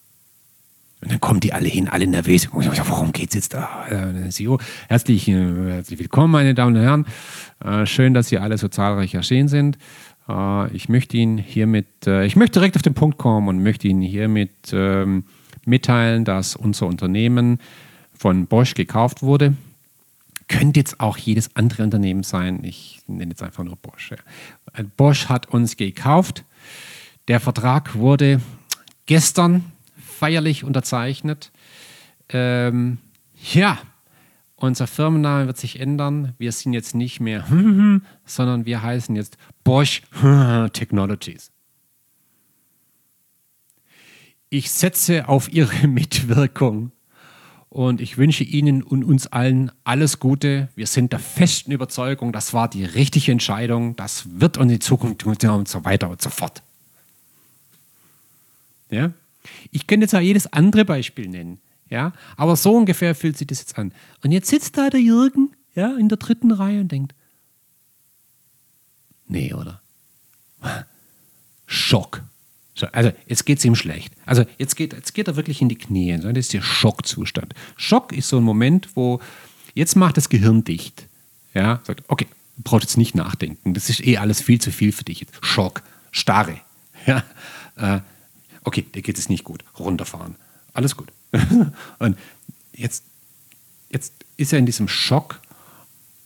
S1: Und dann kommen die alle hin, alle nervös. Warum geht es jetzt da? Äh, CEO, herzlich, äh, herzlich willkommen, meine Damen und Herren. Äh, schön, dass Sie alle so zahlreich erschienen sind. Ich möchte Ihnen hiermit, ich möchte direkt auf den Punkt kommen und möchte Ihnen hiermit ähm, mitteilen, dass unser Unternehmen von Bosch gekauft wurde. Könnte jetzt auch jedes andere Unternehmen sein. Ich nenne jetzt einfach nur Bosch. Bosch hat uns gekauft. Der Vertrag wurde gestern feierlich unterzeichnet. Ähm, ja, unser Firmenname wird sich ändern. Wir sind jetzt nicht mehr, sondern wir heißen jetzt Bosch Technologies. Ich setze auf Ihre Mitwirkung und ich wünsche Ihnen und uns allen alles Gute. Wir sind der festen Überzeugung, das war die richtige Entscheidung. Das wird uns in Zukunft und so weiter und so fort. Ja? Ich könnte jetzt auch jedes andere Beispiel nennen. Ja? Aber so ungefähr fühlt sich das jetzt an. Und jetzt sitzt da der Jürgen ja, in der dritten Reihe und denkt, nee, oder? Schock. So, also jetzt geht es ihm schlecht. Also jetzt geht, jetzt geht er wirklich in die Knie. Das ist der Schockzustand. Schock ist so ein Moment, wo jetzt macht das Gehirn dicht. Ja, sagt, okay, braucht jetzt nicht nachdenken. Das ist eh alles viel zu viel für dich. Schock, Starre. Ja, äh, okay, dir geht es nicht gut. Runterfahren. Alles gut. und jetzt, jetzt ist er in diesem Schock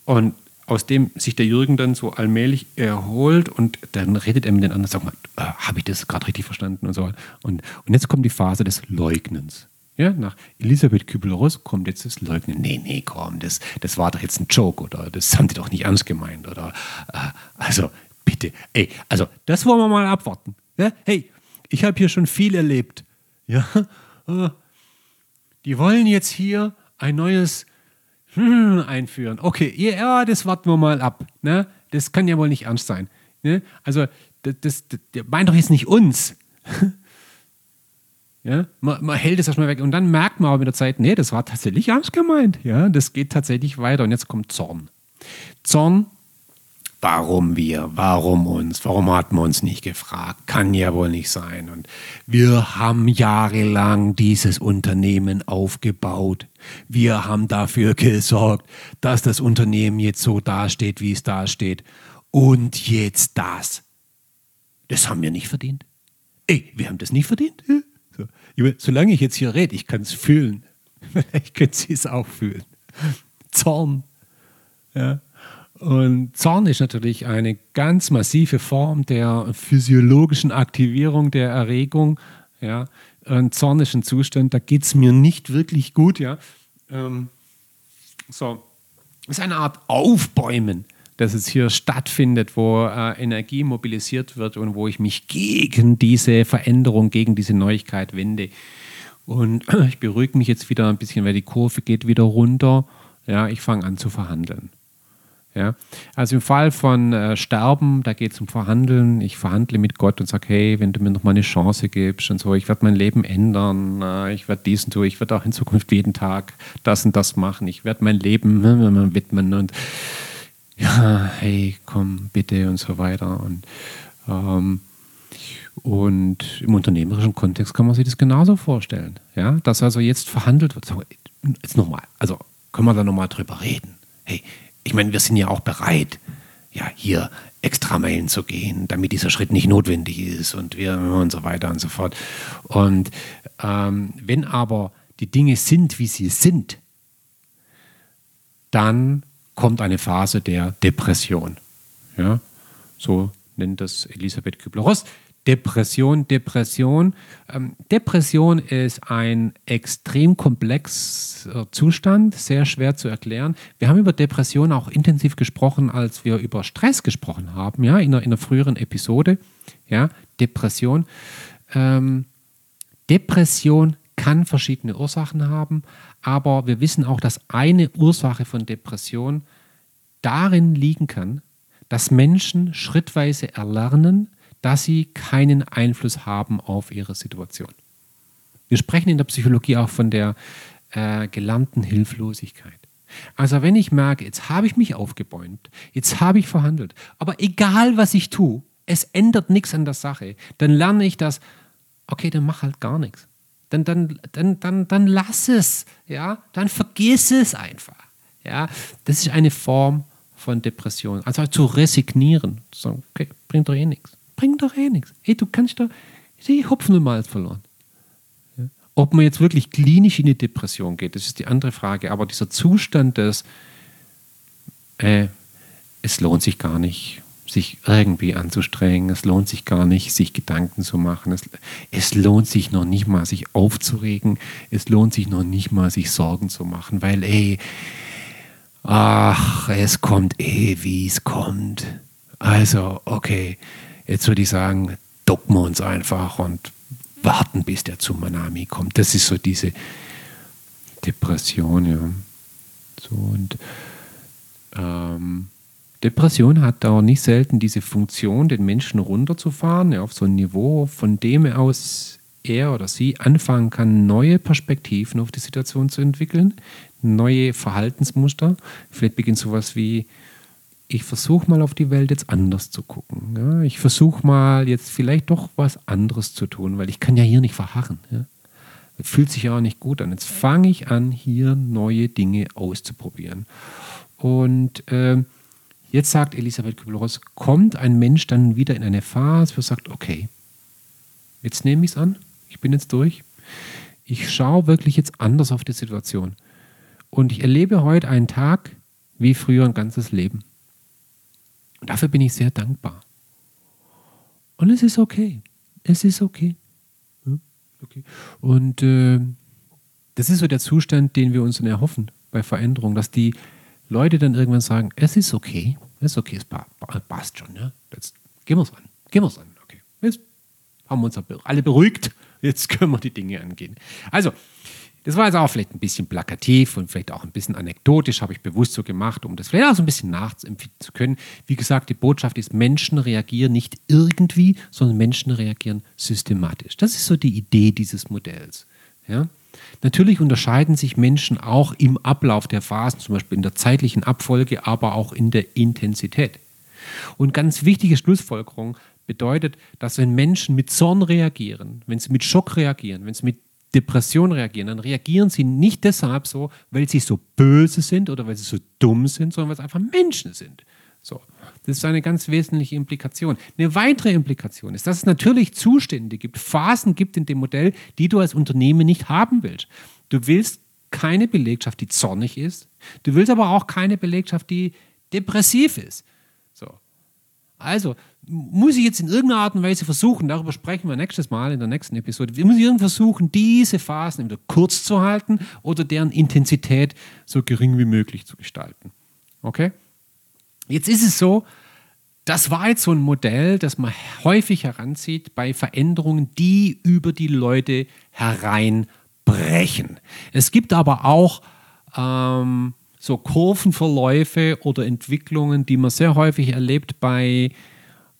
S1: und aus dem sich der Jürgen dann so allmählich erholt und dann redet er mit den anderen, sagt mal, äh, habe ich das gerade richtig verstanden und so. Und, und jetzt kommt die Phase des Leugnens. Ja, nach Elisabeth Kübel-Ross kommt jetzt das Leugnen. Nee, nee, komm, das, das war doch jetzt ein Joke oder das haben die doch nicht ernst gemeint oder äh, also bitte, ey, also das wollen wir mal abwarten. Ja? Hey, ich habe hier schon viel erlebt. Ja, äh, die wollen jetzt hier ein neues hm, einführen. Okay, ja, das warten wir mal ab. Ne? Das kann ja wohl nicht ernst sein. Ne? Also, das, das, das meint doch jetzt nicht uns. ja? Man, man, hält es erstmal weg und dann merkt man aber mit der Zeit, nee, das war tatsächlich ernst gemeint. Ja? Das geht tatsächlich weiter und jetzt kommt Zorn. Zorn warum wir, warum uns, warum hat man uns nicht gefragt, kann ja wohl nicht sein. Und wir haben jahrelang dieses Unternehmen aufgebaut. Wir haben dafür gesorgt, dass das Unternehmen jetzt so dasteht, wie es dasteht. Und jetzt das. Das haben wir nicht verdient. Ey, wir haben das nicht verdient. So. Solange ich jetzt hier rede, ich kann es fühlen. Vielleicht können Sie es auch fühlen. Zorn. Ja. Und Zorn ist natürlich eine ganz massive Form der physiologischen Aktivierung der Erregung. Ja. Ein Zorn Zustand, da geht es mir nicht wirklich gut. Ja. Ähm, so. Es ist eine Art Aufbäumen, das jetzt hier stattfindet, wo äh, Energie mobilisiert wird und wo ich mich gegen diese Veränderung, gegen diese Neuigkeit wende. Und ich beruhige mich jetzt wieder ein bisschen, weil die Kurve geht wieder runter. Ja, ich fange an zu verhandeln. Ja? Also im Fall von äh, Sterben, da geht es um Verhandeln. Ich verhandle mit Gott und sage, hey, wenn du mir noch mal eine Chance gibst und so, ich werde mein Leben ändern, äh, ich werde diesen tun, ich werde auch in Zukunft jeden Tag das und das machen, ich werde mein Leben äh, widmen und ja, hey, komm, bitte und so weiter. Und, ähm, und im unternehmerischen Kontext kann man sich das genauso vorstellen. Ja? Dass also jetzt verhandelt wird. Jetzt nochmal, also können wir da nochmal drüber reden. Hey, ich meine, wir sind ja auch bereit, ja, hier extra Meilen zu gehen, damit dieser Schritt nicht notwendig ist und wir und so weiter und so fort. Und ähm, wenn aber die Dinge sind, wie sie sind, dann kommt eine Phase der Depression. Ja, so nennt das Elisabeth Kübler-Ross. Depression, Depression. Ähm, Depression ist ein extrem komplexer Zustand, sehr schwer zu erklären. Wir haben über Depression auch intensiv gesprochen, als wir über Stress gesprochen haben, ja, in einer, in einer früheren Episode. Ja, Depression. Ähm, Depression kann verschiedene Ursachen haben, aber wir wissen auch, dass eine Ursache von Depression darin liegen kann, dass Menschen schrittweise erlernen, dass sie keinen Einfluss haben auf ihre Situation. Wir sprechen in der Psychologie auch von der äh, gelernten Hilflosigkeit. Also wenn ich merke, jetzt habe ich mich aufgebäumt, jetzt habe ich verhandelt, aber egal was ich tue, es ändert nichts an der Sache, dann lerne ich das, okay, dann mach halt gar nichts. Dann, dann, dann, dann, dann lass es, ja, dann vergiss es einfach. Ja, das ist eine Form von Depression. Also zu resignieren, zu sagen, okay, bringt doch eh nichts bringt doch eh nichts. Hey, du kannst doch, die Hopfen und Malz verloren. Ja? Ob man jetzt wirklich klinisch in die Depression geht, das ist die andere Frage. Aber dieser Zustand des, äh, es lohnt sich gar nicht, sich irgendwie anzustrengen, es lohnt sich gar nicht, sich Gedanken zu machen, es, es lohnt sich noch nicht mal, sich aufzuregen, es lohnt sich noch nicht mal, sich Sorgen zu machen, weil, ey, ach, es kommt eh, wie es kommt. Also, okay, jetzt würde ich sagen, ducken wir uns einfach und warten, bis der Tsunami kommt. Das ist so diese Depression, ja. So und ähm, Depression hat auch nicht selten diese Funktion, den Menschen runterzufahren, ja, auf so ein Niveau, von dem aus er oder sie anfangen kann, neue Perspektiven auf die Situation zu entwickeln, neue Verhaltensmuster. Vielleicht beginnt sowas wie, ich versuche mal auf die Welt jetzt anders zu gucken. Ja? Ich versuche mal jetzt vielleicht doch was anderes zu tun, weil ich kann ja hier nicht verharren. Ja? Das fühlt sich ja auch nicht gut an. Jetzt fange ich an, hier neue Dinge auszuprobieren. Und äh, jetzt sagt Elisabeth Kübel-Ross, kommt ein Mensch dann wieder in eine Phase, wo er sagt, okay, jetzt nehme ich es an, ich bin jetzt durch. Ich schaue wirklich jetzt anders auf die Situation. Und ich erlebe heute einen Tag wie früher ein ganzes Leben. Und dafür bin ich sehr dankbar. Und es ist okay. Es ist okay. Okay. Und äh, das ist so der Zustand, den wir uns dann erhoffen bei Veränderung, dass die Leute dann irgendwann sagen, es ist okay, es ist okay, es passt schon, ja. Jetzt gehen wir es an, gehen wir es an, okay. Jetzt haben wir uns alle beruhigt, jetzt können wir die Dinge angehen. Also, das war jetzt auch vielleicht ein bisschen plakativ und vielleicht auch ein bisschen anekdotisch, habe ich bewusst so gemacht, um das vielleicht auch so ein bisschen nachzuempfinden zu können. Wie gesagt, die Botschaft ist, Menschen reagieren nicht irgendwie, sondern Menschen reagieren systematisch. Das ist so die Idee dieses Modells. Ja? Natürlich unterscheiden sich Menschen auch im Ablauf der Phasen, zum Beispiel in der zeitlichen Abfolge, aber auch in der Intensität. Und ganz wichtige Schlussfolgerung bedeutet, dass wenn Menschen mit Zorn reagieren, wenn sie mit Schock reagieren, wenn sie mit Depression reagieren, dann reagieren sie nicht deshalb so, weil sie so böse sind oder weil sie so dumm sind, sondern weil sie einfach Menschen sind. So. Das ist eine ganz wesentliche Implikation. Eine weitere Implikation ist, dass es natürlich Zustände gibt, Phasen gibt in dem Modell, die du als Unternehmen nicht haben willst. Du willst keine Belegschaft, die zornig ist. Du willst aber auch keine Belegschaft, die depressiv ist. So. Also, muss ich jetzt in irgendeiner Art und Weise versuchen, darüber sprechen wir nächstes Mal in der nächsten Episode, wir müssen versuchen, diese Phasen entweder kurz zu halten oder deren Intensität so gering wie möglich zu gestalten. Okay? Jetzt ist es so, das war jetzt so ein Modell, das man häufig heranzieht bei Veränderungen, die über die Leute hereinbrechen. Es gibt aber auch ähm, so Kurvenverläufe oder Entwicklungen, die man sehr häufig erlebt bei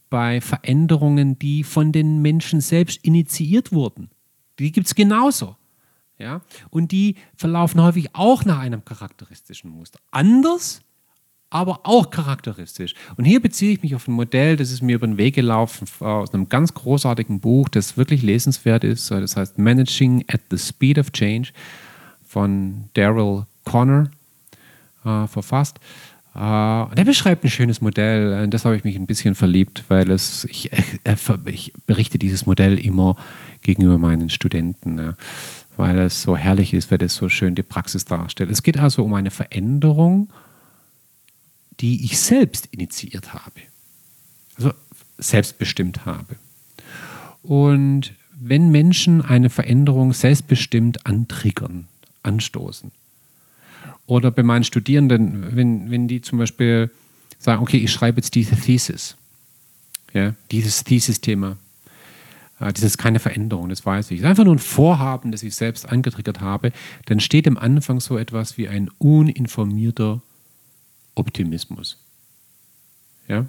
S1: bei Veränderungen, die von den Menschen selbst initiiert wurden. Die gibt es genauso. Ja? Und die verlaufen häufig auch nach einem charakteristischen Muster. Anders, aber auch charakteristisch. Und hier beziehe ich mich auf ein Modell, das ist mir über den Weg gelaufen aus einem ganz großartigen Buch, das wirklich lesenswert ist. Das heißt Managing at the Speed of Change von Daryl Connor äh, verfasst. Uh, der beschreibt ein schönes Modell. In das habe ich mich ein bisschen verliebt, weil es, ich, äh, ich berichte dieses Modell immer gegenüber meinen Studenten, ja, weil es so herrlich ist, weil es so schön die Praxis darstellt. Es geht also um eine Veränderung, die ich selbst initiiert habe, also selbstbestimmt habe. Und wenn Menschen eine Veränderung selbstbestimmt antriggern, anstoßen, oder bei meinen Studierenden, wenn, wenn die zum Beispiel sagen, okay, ich schreibe jetzt diese Thesis, ja, dieses Thesis-Thema, äh, das ist keine Veränderung, das weiß ich. Es ist einfach nur ein Vorhaben, das ich selbst angetriggert habe. Dann steht am Anfang so etwas wie ein uninformierter Optimismus. Ja?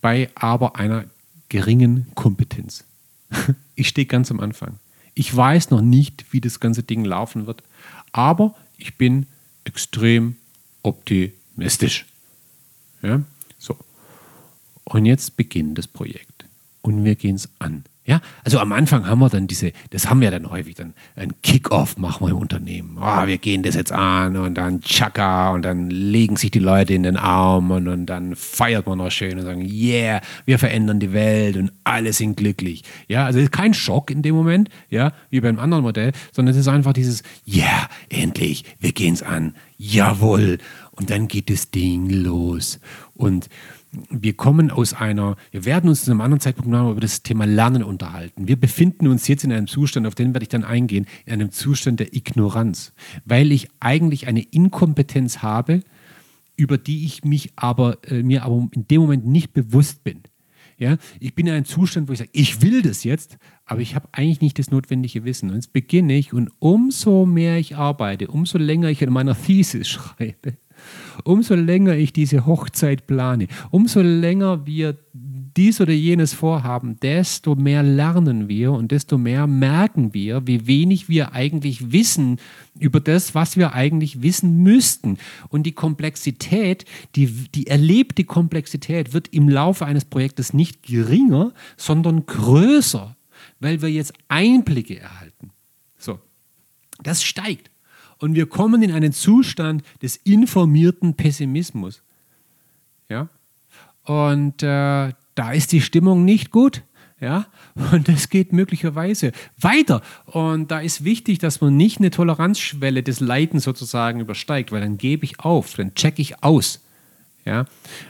S1: Bei aber einer geringen Kompetenz. Ich stehe ganz am Anfang. Ich weiß noch nicht, wie das ganze Ding laufen wird, aber ich bin extrem optimistisch. Ja? So. Und jetzt beginnt das Projekt. Und wir gehen es an. Ja, also am Anfang haben wir dann diese, das haben wir dann häufig, dann ein Kick-Off machen wir im Unternehmen. Oh, wir gehen das jetzt an und dann Chaka und dann legen sich die Leute in den Arm und, und dann feiert man noch schön und sagen, yeah, wir verändern die Welt und alle sind glücklich. Ja, also es ist kein Schock in dem Moment, ja, wie beim anderen Modell, sondern es ist einfach dieses, yeah, endlich, wir gehen es an, jawohl. Und dann geht das Ding los. Und wir kommen aus einer, wir werden uns zu einem anderen Zeitpunkt noch über das Thema Lernen unterhalten. Wir befinden uns jetzt in einem Zustand, auf den werde ich dann eingehen, in einem Zustand der Ignoranz, weil ich eigentlich eine Inkompetenz habe, über die ich mich aber, äh, mir aber in dem Moment nicht bewusst bin. Ja, ich bin in einem Zustand, wo ich sage, ich will das jetzt, aber ich habe eigentlich nicht das notwendige Wissen. Und jetzt beginne ich und umso mehr ich arbeite, umso länger ich an meiner Thesis schreibe, umso länger ich diese Hochzeit plane, umso länger wir dies oder jenes vorhaben, desto mehr lernen wir und desto mehr merken wir, wie wenig wir eigentlich wissen über das, was wir eigentlich wissen müssten. Und die Komplexität, die, die erlebte Komplexität wird im Laufe eines Projektes nicht geringer, sondern größer, weil wir jetzt Einblicke erhalten. So, das steigt. Und wir kommen in einen Zustand des informierten Pessimismus. Ja? Und äh, da ist die Stimmung nicht gut. Ja, und das geht möglicherweise weiter. Und da ist wichtig, dass man nicht eine Toleranzschwelle des Leidens sozusagen übersteigt, weil dann gebe ich auf, dann checke ich aus. Ja?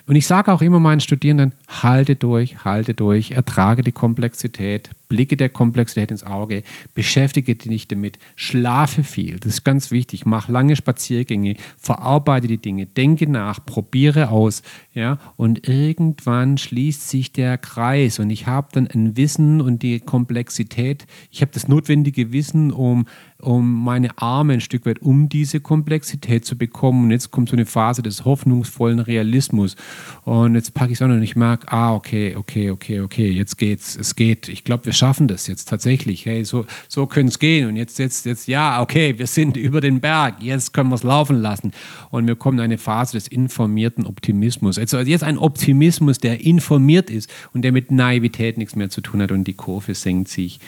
S1: Und ich sage auch immer meinen Studierenden, halte durch, halte durch, ertrage die Komplexität, blicke der Komplexität ins Auge, beschäftige dich damit, schlafe viel, das ist ganz wichtig, mach lange Spaziergänge, verarbeite die Dinge, denke nach, probiere aus, ja, und irgendwann schließt sich der Kreis und ich habe dann ein Wissen und die Komplexität, ich habe das notwendige Wissen, um um meine Arme ein Stück weit, um diese Komplexität zu bekommen. Und jetzt kommt so eine Phase des hoffnungsvollen Realismus. Und jetzt packe ich es an und ich merke, ah, okay, okay, okay, okay, jetzt geht's, es geht. Ich glaube, wir schaffen das jetzt tatsächlich. Hey, so, so können es gehen. Und jetzt, jetzt, jetzt, ja, okay, wir sind über den Berg. Jetzt können wir es laufen lassen. Und wir kommen in eine Phase des informierten Optimismus. Also jetzt ein Optimismus, der informiert ist und der mit Naivität nichts mehr zu tun hat. Und die Kurve senkt sich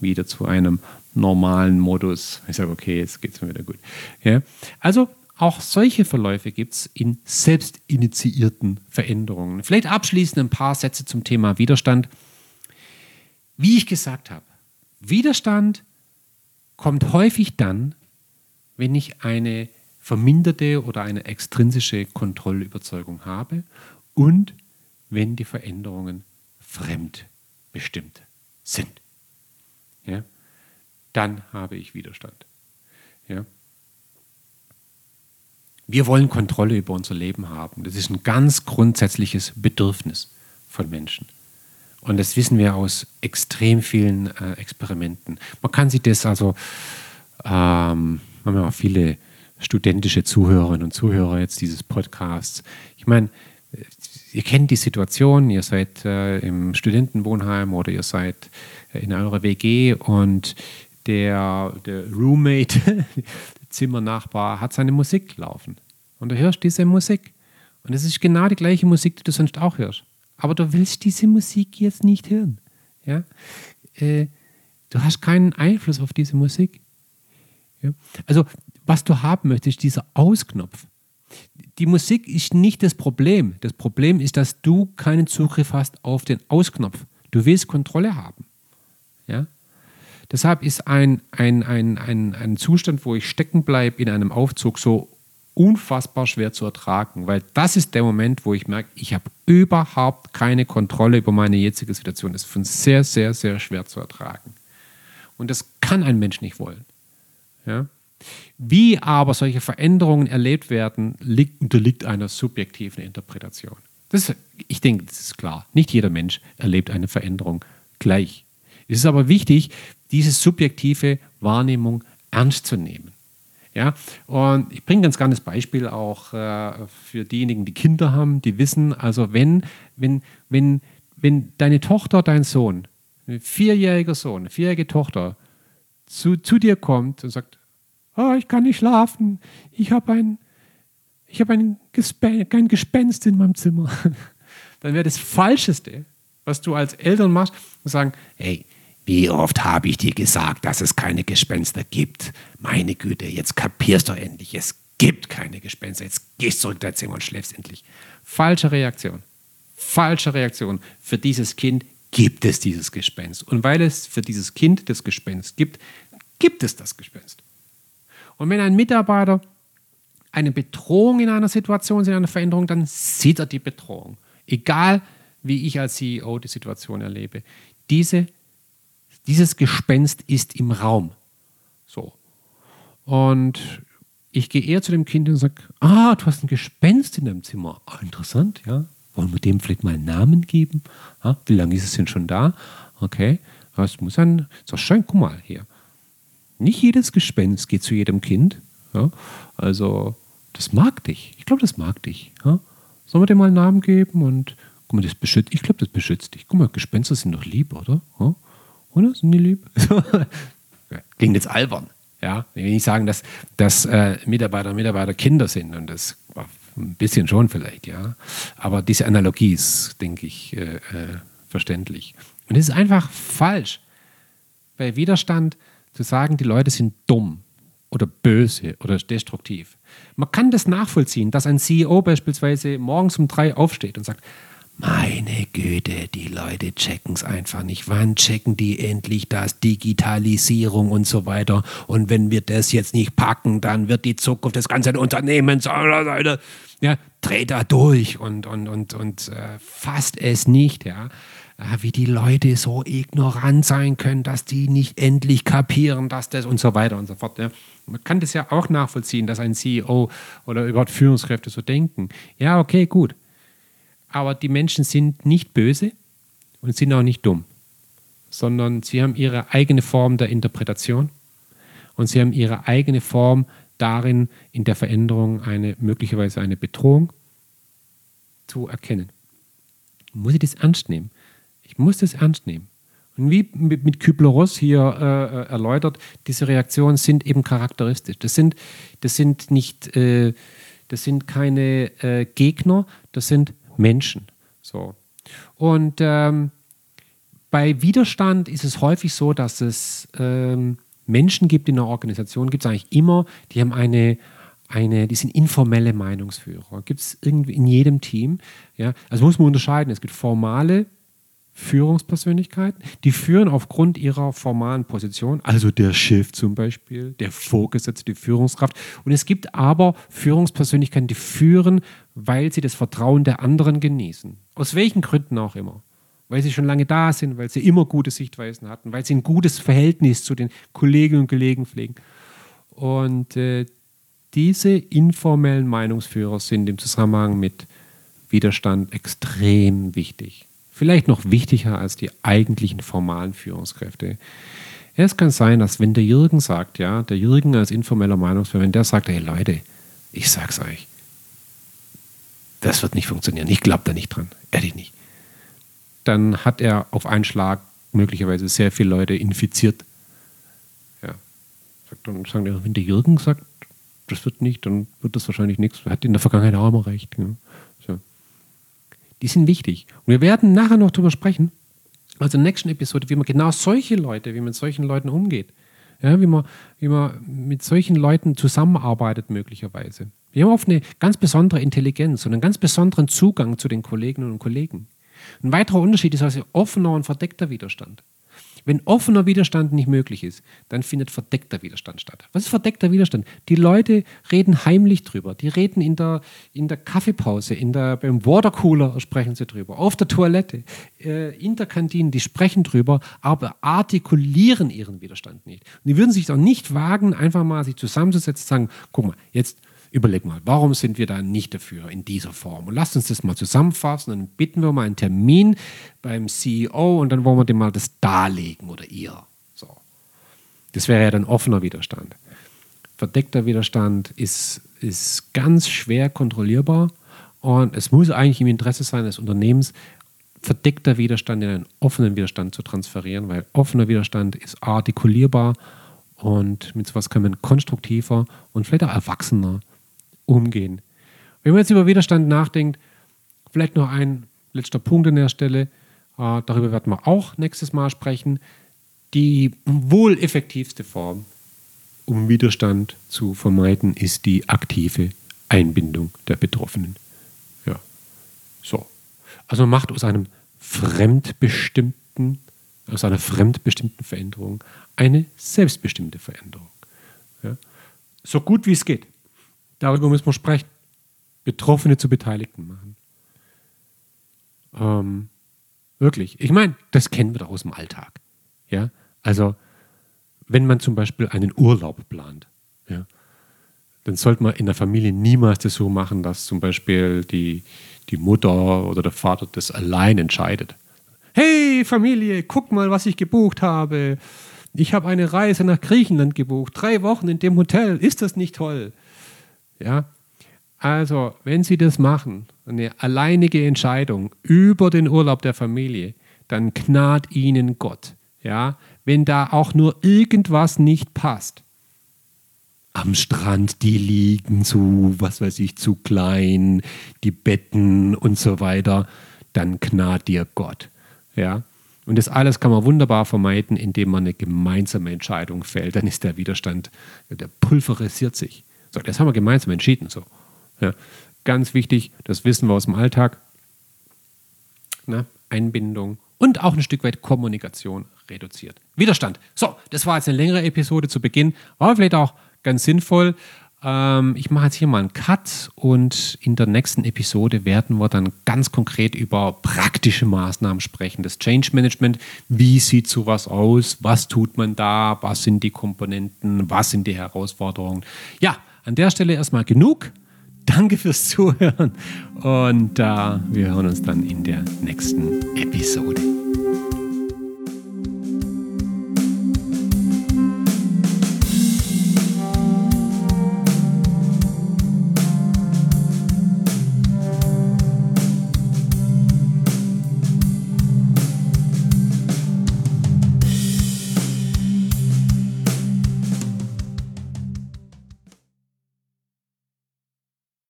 S1: wieder zu einem normalen Modus. Ich sage, okay, jetzt geht es mir wieder gut. Ja? Also auch solche Verläufe gibt es in selbstinitiierten Veränderungen. Vielleicht abschließend ein paar Sätze zum Thema Widerstand. Wie ich gesagt habe, Widerstand kommt häufig dann, wenn ich eine verminderte oder eine extrinsische Kontrollüberzeugung habe und wenn die Veränderungen fremdbestimmt sind. Ja? dann habe ich Widerstand. Ja? Wir wollen Kontrolle über unser Leben haben. Das ist ein ganz grundsätzliches Bedürfnis von Menschen. Und das wissen wir aus extrem vielen äh, Experimenten. Man kann sich das also, ähm, haben ja auch viele studentische Zuhörerinnen und Zuhörer jetzt dieses Podcasts. Ich meine, ihr kennt die Situation, ihr seid äh, im Studentenwohnheim oder ihr seid äh, in eurer WG und der, der Roommate, der Zimmernachbar, hat seine Musik laufen. Und du hörst diese Musik. Und es ist genau die gleiche Musik, die du sonst auch hörst. Aber du willst diese Musik jetzt nicht hören. Ja? Äh, du hast keinen Einfluss auf diese Musik. Ja? Also, was du haben möchtest, dieser Ausknopf. Die Musik ist nicht das Problem. Das Problem ist, dass du keinen Zugriff hast auf den Ausknopf. Du willst Kontrolle haben. Ja? Deshalb ist ein, ein, ein, ein, ein Zustand, wo ich stecken bleibe in einem Aufzug, so unfassbar schwer zu ertragen, weil das ist der Moment, wo ich merke, ich habe überhaupt keine Kontrolle über meine jetzige Situation. Das ist von sehr, sehr, sehr schwer zu ertragen. Und das kann ein Mensch nicht wollen. Ja? Wie aber solche Veränderungen erlebt werden, liegt, unterliegt einer subjektiven Interpretation. Das, ich denke, das ist klar. Nicht jeder Mensch erlebt eine Veränderung gleich. Es ist aber wichtig, diese subjektive Wahrnehmung ernst zu nehmen. Ja, und ich bringe ganz gerne Beispiel auch äh, für diejenigen, die Kinder haben, die wissen, also wenn, wenn, wenn, wenn deine Tochter, dein Sohn, ein vierjähriger Sohn, eine vierjährige Tochter zu, zu dir kommt und sagt, oh, ich kann nicht schlafen, ich habe ein, hab ein, Gespen ein Gespenst in meinem Zimmer, dann wäre das Falscheste, was du als Eltern machst, zu sagen, hey,
S2: Wie oft habe ich dir gesagt, dass es keine Gespenster gibt? Meine Güte, jetzt kapierst du endlich. Es gibt keine Gespenster. Jetzt gehst du zurück dein Zimmer und schläfst endlich. Falsche Reaktion. Falsche Reaktion. Für dieses Kind gibt es dieses Gespenst. Und weil es für dieses Kind das Gespenst gibt, gibt es das Gespenst. Und wenn ein Mitarbeiter eine Bedrohung in einer Situation, in einer Veränderung, dann sieht er die Bedrohung. Egal, wie ich als CEO die Situation erlebe. Diese dieses Gespenst ist im Raum. So. Und ich gehe eher zu dem Kind und sage, ah, du hast ein Gespenst in deinem Zimmer. Ah, interessant, ja. Wollen wir dem vielleicht mal einen Namen geben? Ah, wie lange ist es denn schon da? Okay. Das muss ein, so schön, guck mal hier. Nicht jedes Gespenst geht zu jedem Kind. Ja? Also, das mag dich. Ich glaube, das mag dich. Ja? Sollen wir dem mal einen Namen geben? Und guck mal, das beschützt, ich glaube, das beschützt dich. Guck mal, Gespenster sind doch lieb, oder? Ja? Oder? Sind die lieb? Klingt jetzt albern. Ja, ich will nicht sagen, dass, dass äh, Mitarbeiter und Mitarbeiter Kinder sind und das ein bisschen schon vielleicht, ja. Aber diese Analogie ist, denke ich, äh, äh, verständlich. Und es ist einfach falsch, bei Widerstand zu sagen, die Leute sind dumm oder böse oder destruktiv. Man kann das nachvollziehen, dass ein CEO beispielsweise morgens um drei aufsteht und sagt, meine Güte, die Leute checken es einfach nicht. Wann checken die endlich das? Digitalisierung und so weiter. Und wenn wir das jetzt nicht packen, dann wird die Zukunft des ganzen Unternehmens, ja, dreht da durch und, und, und, und äh, fasst es nicht, ja. Äh, wie die Leute so ignorant sein können, dass die nicht endlich kapieren, dass das und so weiter und so fort. Ja. Man kann das ja auch nachvollziehen, dass ein CEO oder überhaupt Führungskräfte so denken. Ja, okay, gut. Aber die Menschen sind nicht böse und sind auch nicht dumm, sondern sie haben ihre eigene Form der Interpretation und sie haben ihre eigene Form darin, in der Veränderung eine möglicherweise eine Bedrohung zu erkennen. Muss ich das ernst nehmen? Ich muss das ernst nehmen. Und wie mit Kübler-Ross hier äh, äh, erläutert, diese Reaktionen sind eben charakteristisch. Das sind, das sind nicht, äh, das sind keine äh, Gegner, das sind Menschen. So. Und ähm, bei Widerstand ist es häufig so, dass es ähm, Menschen gibt in einer Organisation, gibt es eigentlich immer, die haben eine, eine, die sind informelle Meinungsführer. Gibt es irgendwie in jedem Team. Ja? Also muss man unterscheiden. Es gibt formale Führungspersönlichkeiten, die führen aufgrund ihrer formalen Position, also der Chef zum Beispiel, der Vorgesetzte, die Führungskraft. Und es gibt aber Führungspersönlichkeiten, die führen, weil sie das Vertrauen der anderen genießen. Aus welchen Gründen auch immer. Weil sie schon lange da sind, weil sie immer gute Sichtweisen hatten, weil sie ein gutes Verhältnis zu den Kolleginnen und Kollegen pflegen. Und äh, diese informellen Meinungsführer sind im Zusammenhang mit Widerstand extrem wichtig vielleicht noch wichtiger als die eigentlichen formalen Führungskräfte. Es kann sein, dass wenn der Jürgen sagt, ja, der Jürgen als informeller Meinungsführer, wenn der sagt, hey Leute, ich sag's euch, das wird nicht funktionieren, ich glaube da nicht dran, ehrlich nicht, dann hat er auf einen Schlag möglicherweise sehr viele Leute infiziert. Ja. Dann sagen die, wenn der Jürgen sagt, das wird nicht, dann wird das wahrscheinlich nichts. Hat in der Vergangenheit auch immer recht. Ja die sind wichtig. Und wir werden nachher noch darüber sprechen, also in der nächsten Episode, wie man genau solche Leute, wie man mit solchen Leuten umgeht. Ja, wie, man, wie man mit solchen Leuten zusammenarbeitet möglicherweise. Wir haben oft eine ganz besondere Intelligenz und einen ganz besonderen Zugang zu den Kolleginnen und Kollegen. Ein weiterer Unterschied ist also offener und verdeckter Widerstand. Wenn offener Widerstand nicht möglich ist, dann findet verdeckter Widerstand statt. Was ist verdeckter Widerstand? Die Leute reden heimlich drüber. Die reden in der, in der Kaffeepause, in der, beim Watercooler sprechen sie drüber, auf der Toilette, äh, in der Kantine, die sprechen drüber, aber artikulieren ihren Widerstand nicht. Und die würden sich auch nicht wagen, einfach mal sich zusammenzusetzen und sagen, guck mal, jetzt Überleg mal, warum sind wir da nicht dafür in dieser Form? Und lasst uns das mal zusammenfassen. Dann bitten wir mal einen Termin beim CEO und dann wollen wir dem mal das darlegen oder ihr. So. Das wäre ja dann offener Widerstand. Verdeckter Widerstand ist, ist ganz schwer kontrollierbar und es muss eigentlich im Interesse sein des Unternehmens, verdeckter Widerstand in einen offenen Widerstand zu transferieren, weil offener Widerstand ist artikulierbar und mit sowas kann man konstruktiver und vielleicht auch erwachsener umgehen. Wenn man jetzt über Widerstand nachdenkt, vielleicht noch ein letzter Punkt an der Stelle, äh, darüber werden wir auch nächstes Mal sprechen.
S1: die wohl effektivste Form, um Widerstand zu vermeiden, ist die aktive Einbindung der Betroffenen. Ja, so. Also man macht aus einem fremdbestimmten, aus einer fremdbestimmten Veränderung eine selbstbestimmte Veränderung. Ja. So gut wie es geht. Darüber müssen wir sprechen. Betroffene zu Beteiligten machen. Ähm, wirklich. Ich meine, das kennen wir doch aus dem Alltag. Ja, also wenn man zum Beispiel einen Urlaub plant, ja, dann sollte man in der Familie niemals das so machen, dass zum Beispiel die, die Mutter oder der Vater das allein entscheidet. Hey Familie, guck mal, was ich gebucht habe. Ich habe eine Reise nach Griechenland gebucht, drei Wochen in dem Hotel. Ist das nicht toll? Ja, also wenn Sie das machen, eine alleinige Entscheidung über den Urlaub der Familie, dann gnad Ihnen Gott. Ja, wenn da auch nur irgendwas nicht passt. Am Strand, die liegen zu, was weiß ich, zu klein, die Betten und so weiter, dann gnad dir Gott. Ja, und das alles kann man wunderbar vermeiden, indem man eine gemeinsame Entscheidung fällt. Dann ist der Widerstand, der pulverisiert sich. So, das haben wir gemeinsam entschieden. So. Ja. Ganz wichtig, das wissen wir aus dem Alltag. Na, Einbindung und auch ein Stück weit Kommunikation reduziert. Widerstand. So, das war jetzt eine längere Episode zu Beginn, war vielleicht auch ganz sinnvoll. Ähm, ich mache jetzt hier mal einen Cut und in der nächsten Episode werden wir dann ganz konkret über praktische Maßnahmen sprechen. Das Change Management, wie sieht sowas aus? Was tut man da? Was sind die Komponenten? Was sind die Herausforderungen? Ja, an der Stelle erstmal genug. Danke fürs Zuhören und äh, wir hören uns dann in der nächsten Episode.